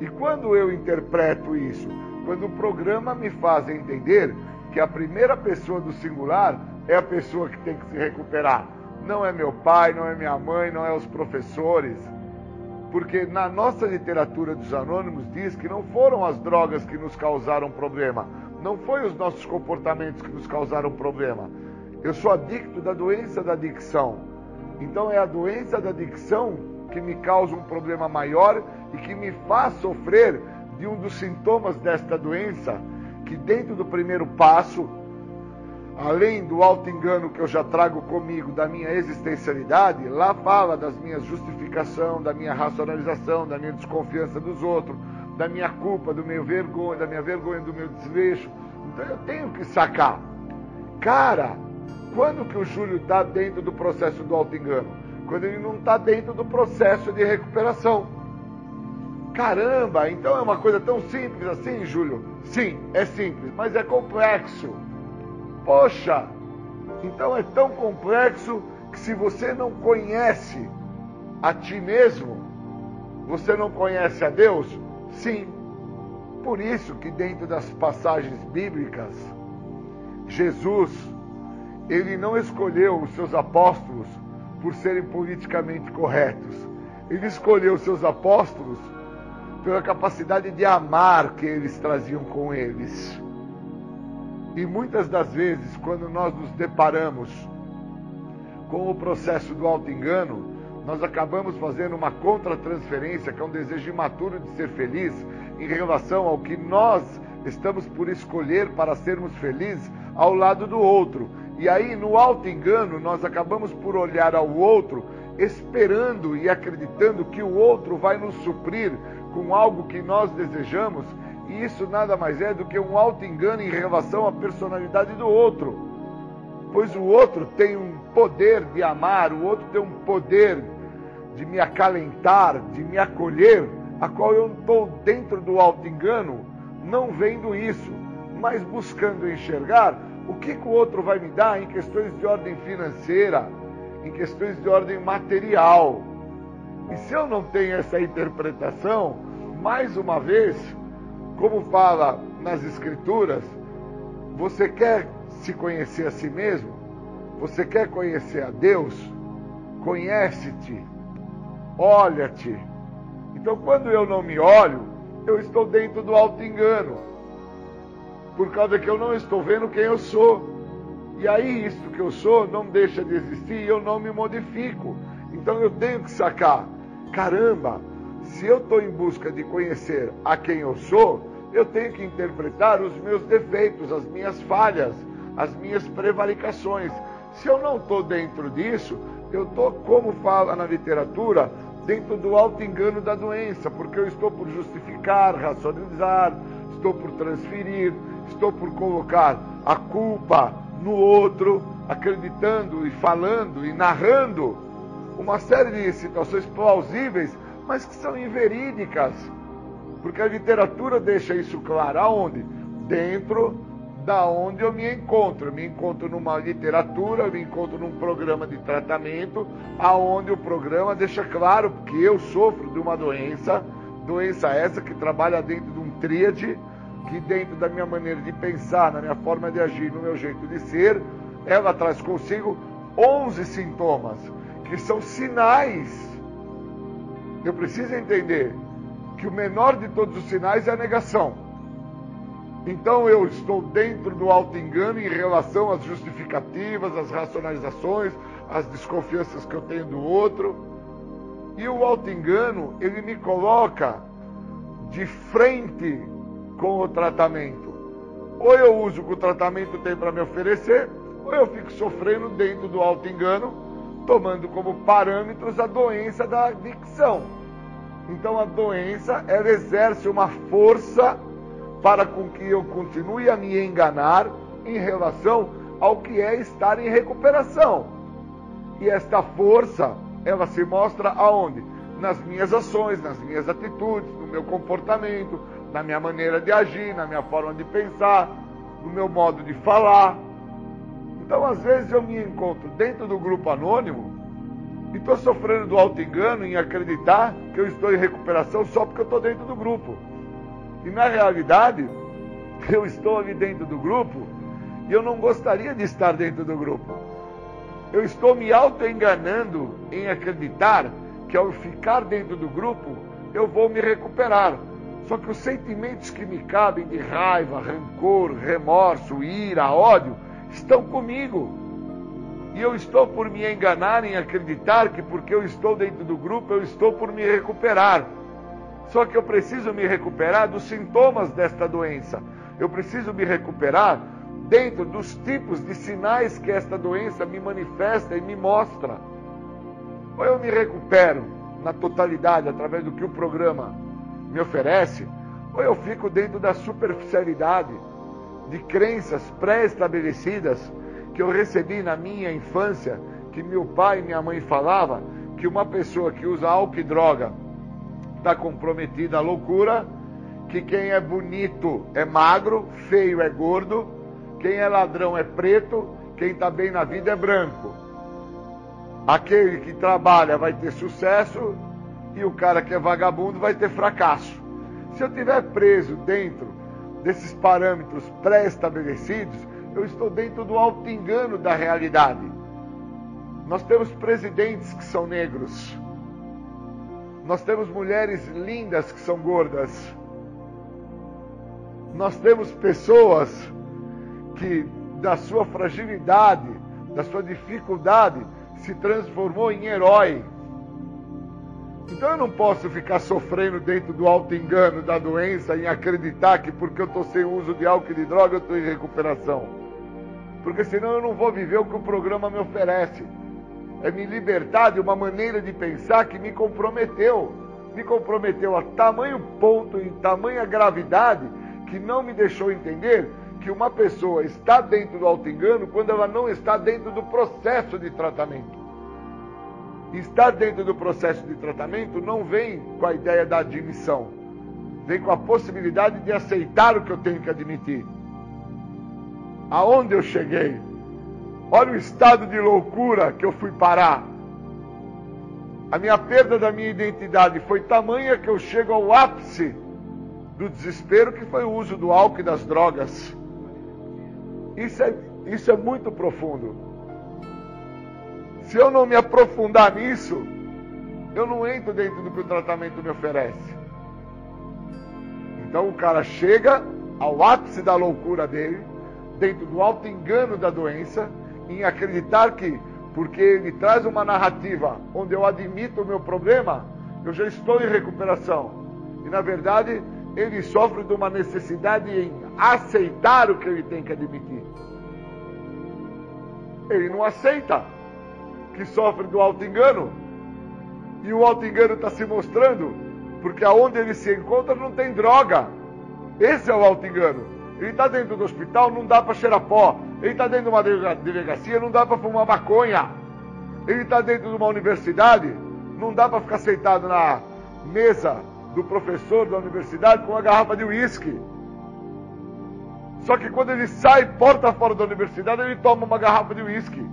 E quando eu interpreto isso, quando o programa me faz entender que a primeira pessoa do singular é a pessoa que tem que se recuperar, não é meu pai, não é minha mãe, não é os professores. Porque na nossa literatura dos anônimos diz que não foram as drogas que nos causaram problema, não foi os nossos comportamentos que nos causaram problema. Eu sou adicto da doença da adicção. Então é a doença da adicção que me causa um problema maior e que me faz sofrer de um dos sintomas desta doença, que dentro do primeiro passo, além do alto engano que eu já trago comigo da minha existencialidade, lá fala das minhas justificação, da minha racionalização, da minha desconfiança dos outros, da minha culpa, do meu vergonha, da minha vergonha, do meu desleixo. Então eu tenho que sacar. Cara, quando que o Júlio está dentro do processo do auto-engano? Quando ele não está dentro do processo de recuperação. Caramba, então é uma coisa tão simples assim, Júlio? Sim, é simples, mas é complexo. Poxa, então é tão complexo que se você não conhece a ti mesmo, você não conhece a Deus? Sim. Por isso que dentro das passagens bíblicas, Jesus ele não escolheu os seus apóstolos por serem politicamente corretos. Ele escolheu os seus apóstolos pela capacidade de amar que eles traziam com eles. E muitas das vezes, quando nós nos deparamos com o processo do auto-engano, nós acabamos fazendo uma contra-transferência, que é um desejo imaturo de ser feliz, em relação ao que nós estamos por escolher para sermos felizes ao lado do outro. E aí, no alto engano, nós acabamos por olhar ao outro, esperando e acreditando que o outro vai nos suprir com algo que nós desejamos, e isso nada mais é do que um alto engano em relação à personalidade do outro. Pois o outro tem um poder de amar, o outro tem um poder de me acalentar, de me acolher, a qual eu estou dentro do alto engano, não vendo isso, mas buscando enxergar o que, que o outro vai me dar em questões de ordem financeira, em questões de ordem material. E se eu não tenho essa interpretação, mais uma vez, como fala nas Escrituras, você quer se conhecer a si mesmo? Você quer conhecer a Deus? Conhece-te, olha-te. Então, quando eu não me olho, eu estou dentro do auto-engano por causa que eu não estou vendo quem eu sou. E aí, isso que eu sou não deixa de existir e eu não me modifico. Então eu tenho que sacar: caramba, se eu estou em busca de conhecer a quem eu sou, eu tenho que interpretar os meus defeitos, as minhas falhas, as minhas prevaricações. Se eu não estou dentro disso, eu estou, como fala na literatura, dentro do alto engano da doença, porque eu estou por justificar, racionalizar, estou por transferir, estou por colocar a culpa no outro, acreditando e falando e narrando uma série de situações plausíveis, mas que são inverídicas. Porque a literatura deixa isso claro aonde? Dentro da onde eu me encontro. Eu me encontro numa literatura, eu me encontro num programa de tratamento, aonde o programa deixa claro que eu sofro de uma doença, doença essa que trabalha dentro de um tríade que dentro da minha maneira de pensar, na minha forma de agir, no meu jeito de ser, ela traz consigo 11 sintomas, que são sinais. Eu preciso entender que o menor de todos os sinais é a negação. Então eu estou dentro do auto-engano em relação às justificativas, às racionalizações, às desconfianças que eu tenho do outro. E o auto-engano, ele me coloca de frente com o tratamento. Ou eu uso o que o tratamento tem para me oferecer, ou eu fico sofrendo dentro do auto-engano, tomando como parâmetros a doença da adicção. Então a doença, ela exerce uma força para com que eu continue a me enganar em relação ao que é estar em recuperação. E esta força, ela se mostra aonde? Nas minhas ações, nas minhas atitudes, no meu comportamento, na minha maneira de agir, na minha forma de pensar, no meu modo de falar. Então, às vezes, eu me encontro dentro do grupo anônimo e estou sofrendo do auto-engano em acreditar que eu estou em recuperação só porque eu estou dentro do grupo. E na realidade, eu estou ali dentro do grupo e eu não gostaria de estar dentro do grupo. Eu estou me auto-enganando em acreditar que ao ficar dentro do grupo eu vou me recuperar. Só que os sentimentos que me cabem de raiva, rancor, remorso, ira, ódio, estão comigo. E eu estou por me enganar em acreditar que porque eu estou dentro do grupo, eu estou por me recuperar. Só que eu preciso me recuperar dos sintomas desta doença. Eu preciso me recuperar dentro dos tipos de sinais que esta doença me manifesta e me mostra. Ou eu me recupero na totalidade através do que o programa me oferece, ou eu fico dentro da superficialidade de crenças pré-estabelecidas que eu recebi na minha infância, que meu pai e minha mãe falavam que uma pessoa que usa álcool e droga está comprometida à loucura, que quem é bonito é magro, feio é gordo, quem é ladrão é preto, quem está bem na vida é branco. Aquele que trabalha vai ter sucesso e o cara que é vagabundo vai ter fracasso. Se eu estiver preso dentro desses parâmetros pré-estabelecidos, eu estou dentro do alto engano da realidade. Nós temos presidentes que são negros. Nós temos mulheres lindas que são gordas. Nós temos pessoas que, da sua fragilidade, da sua dificuldade, se transformou em herói. Então eu não posso ficar sofrendo dentro do alto engano da doença em acreditar que porque eu estou sem uso de álcool e de droga eu estou em recuperação. Porque senão eu não vou viver o que o programa me oferece. É me libertar de uma maneira de pensar que me comprometeu. Me comprometeu a tamanho ponto e tamanha gravidade que não me deixou entender que uma pessoa está dentro do alto engano quando ela não está dentro do processo de tratamento estar dentro do processo de tratamento não vem com a ideia da admissão, vem com a possibilidade de aceitar o que eu tenho que admitir. Aonde eu cheguei? Olha o estado de loucura que eu fui parar. A minha perda da minha identidade foi tamanha que eu chego ao ápice do desespero, que foi o uso do álcool e das drogas. Isso é, isso é muito profundo. Se eu não me aprofundar nisso, eu não entro dentro do que o tratamento me oferece. Então o cara chega ao ápice da loucura dele, dentro do alto engano da doença, em acreditar que, porque ele traz uma narrativa onde eu admito o meu problema, eu já estou em recuperação. E na verdade, ele sofre de uma necessidade em aceitar o que ele tem que admitir. Ele não aceita que sofre do auto-engano. E o auto-engano está se mostrando, porque aonde ele se encontra não tem droga. Esse é o auto-engano. Ele está dentro do hospital, não dá para cheirar pó. Ele está dentro de uma delegacia, não dá para fumar maconha. Ele está dentro de uma universidade, não dá para ficar sentado na mesa do professor da universidade com uma garrafa de uísque. Só que quando ele sai porta fora da universidade, ele toma uma garrafa de uísque.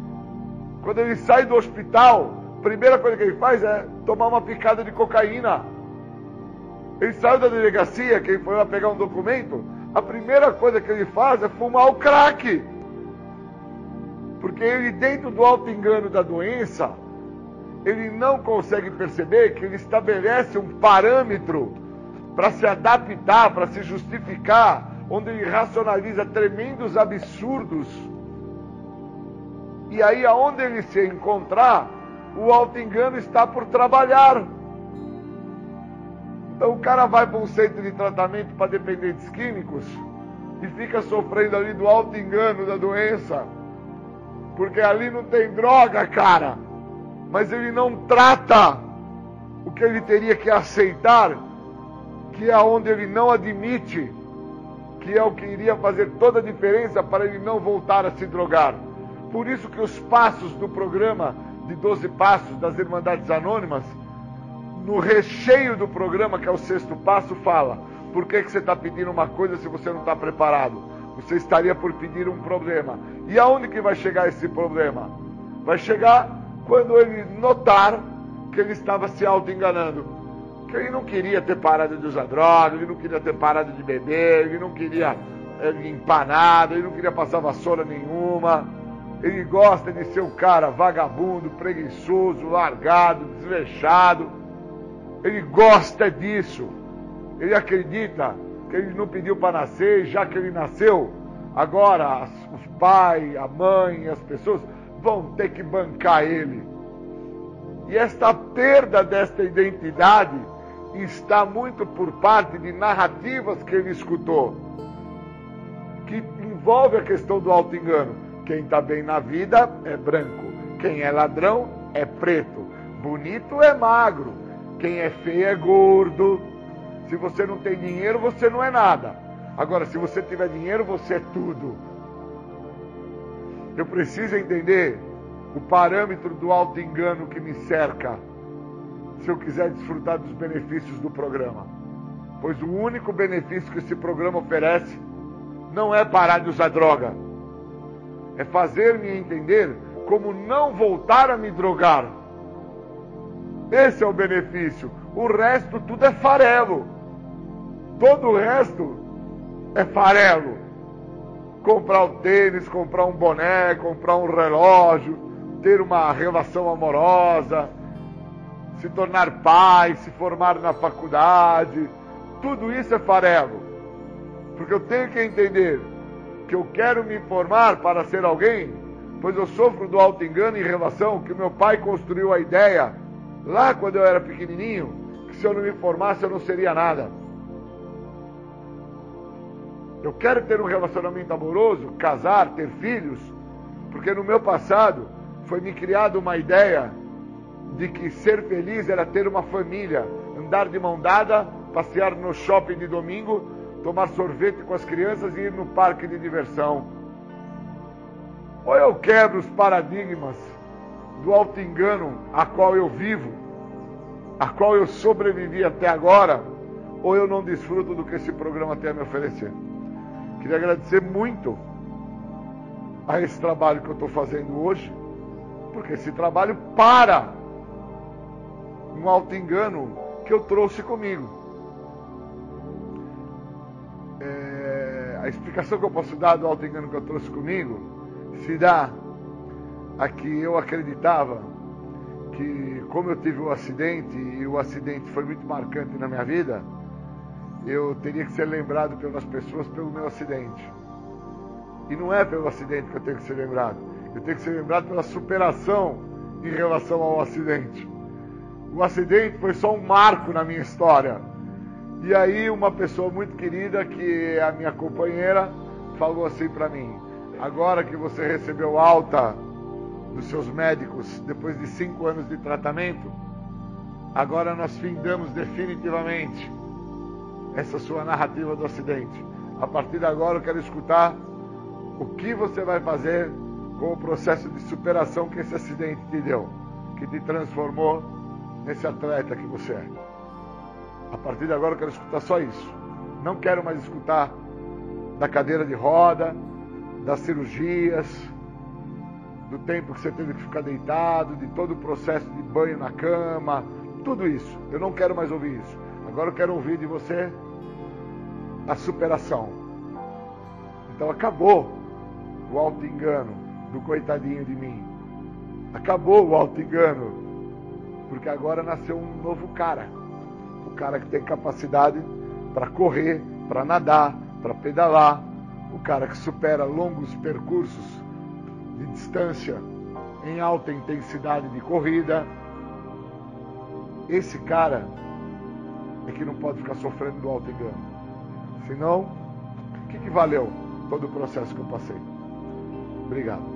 Quando ele sai do hospital, a primeira coisa que ele faz é tomar uma picada de cocaína. Ele saiu da delegacia, que ele foi lá pegar um documento, a primeira coisa que ele faz é fumar o crack. Porque ele, dentro do alto engano da doença, ele não consegue perceber que ele estabelece um parâmetro para se adaptar, para se justificar, onde ele racionaliza tremendos absurdos e aí, aonde ele se encontrar, o auto-engano está por trabalhar. Então, o cara vai para um centro de tratamento para dependentes químicos e fica sofrendo ali do auto-engano da doença. Porque ali não tem droga, cara. Mas ele não trata. o que ele teria que aceitar, que é onde ele não admite, que é o que iria fazer toda a diferença para ele não voltar a se drogar. Por isso que os passos do programa de 12 passos das Irmandades Anônimas, no recheio do programa, que é o sexto passo, fala: por que, que você está pedindo uma coisa se você não está preparado? Você estaria por pedir um problema. E aonde que vai chegar esse problema? Vai chegar quando ele notar que ele estava se auto-enganando. Que ele não queria ter parado de usar droga, ele não queria ter parado de beber, ele não queria eh, limpar nada, ele não queria passar vassoura nenhuma. Ele gosta de ser um cara vagabundo, preguiçoso, largado, desleixado. Ele gosta disso. Ele acredita que ele não pediu para nascer, já que ele nasceu, agora os pais, a mãe, as pessoas vão ter que bancar ele. E esta perda desta identidade está muito por parte de narrativas que ele escutou, que envolve a questão do auto-engano. Quem está bem na vida é branco, quem é ladrão é preto, bonito é magro, quem é feio é gordo. Se você não tem dinheiro, você não é nada. Agora, se você tiver dinheiro, você é tudo. Eu preciso entender o parâmetro do auto-engano que me cerca, se eu quiser desfrutar dos benefícios do programa. Pois o único benefício que esse programa oferece não é parar de usar droga, é fazer-me entender como não voltar a me drogar. Esse é o benefício. O resto tudo é farelo. Todo o resto é farelo comprar o tênis, comprar um boné, comprar um relógio, ter uma relação amorosa, se tornar pai, se formar na faculdade, tudo isso é farelo. Porque eu tenho que entender que eu quero me formar para ser alguém, pois eu sofro do auto-engano em relação que meu pai construiu a ideia, lá quando eu era pequenininho, que se eu não me formasse eu não seria nada. Eu quero ter um relacionamento amoroso, casar, ter filhos, porque no meu passado foi me criada uma ideia de que ser feliz era ter uma família, andar de mão dada, passear no shopping de domingo, tomar sorvete com as crianças e ir no parque de diversão. Ou eu quebro os paradigmas do auto-engano a qual eu vivo, a qual eu sobrevivi até agora, ou eu não desfruto do que esse programa tem a me oferecer. Queria agradecer muito a esse trabalho que eu estou fazendo hoje, porque esse trabalho para um auto-engano que eu trouxe comigo. É, a explicação que eu posso dar do auto-engano que eu trouxe comigo se dá a que eu acreditava que, como eu tive um acidente, e o acidente foi muito marcante na minha vida, eu teria que ser lembrado pelas pessoas pelo meu acidente. E não é pelo acidente que eu tenho que ser lembrado. Eu tenho que ser lembrado pela superação em relação ao acidente. O acidente foi só um marco na minha história. E aí uma pessoa muito querida, que é a minha companheira, falou assim para mim: agora que você recebeu alta dos seus médicos depois de cinco anos de tratamento, agora nós findamos definitivamente essa sua narrativa do acidente. A partir de agora eu quero escutar o que você vai fazer com o processo de superação que esse acidente te deu, que te transformou nesse atleta que você é. A partir de agora eu quero escutar só isso. Não quero mais escutar da cadeira de roda, das cirurgias, do tempo que você teve que ficar deitado, de todo o processo de banho na cama, tudo isso. Eu não quero mais ouvir isso. Agora eu quero ouvir de você a superação. Então acabou o auto-engano do coitadinho de mim. Acabou o auto-engano, porque agora nasceu um novo cara. O cara que tem capacidade para correr, para nadar, para pedalar. O cara que supera longos percursos de distância em alta intensidade de corrida. Esse cara é que não pode ficar sofrendo do auto-engano. Senão, o que, que valeu todo o processo que eu passei? Obrigado.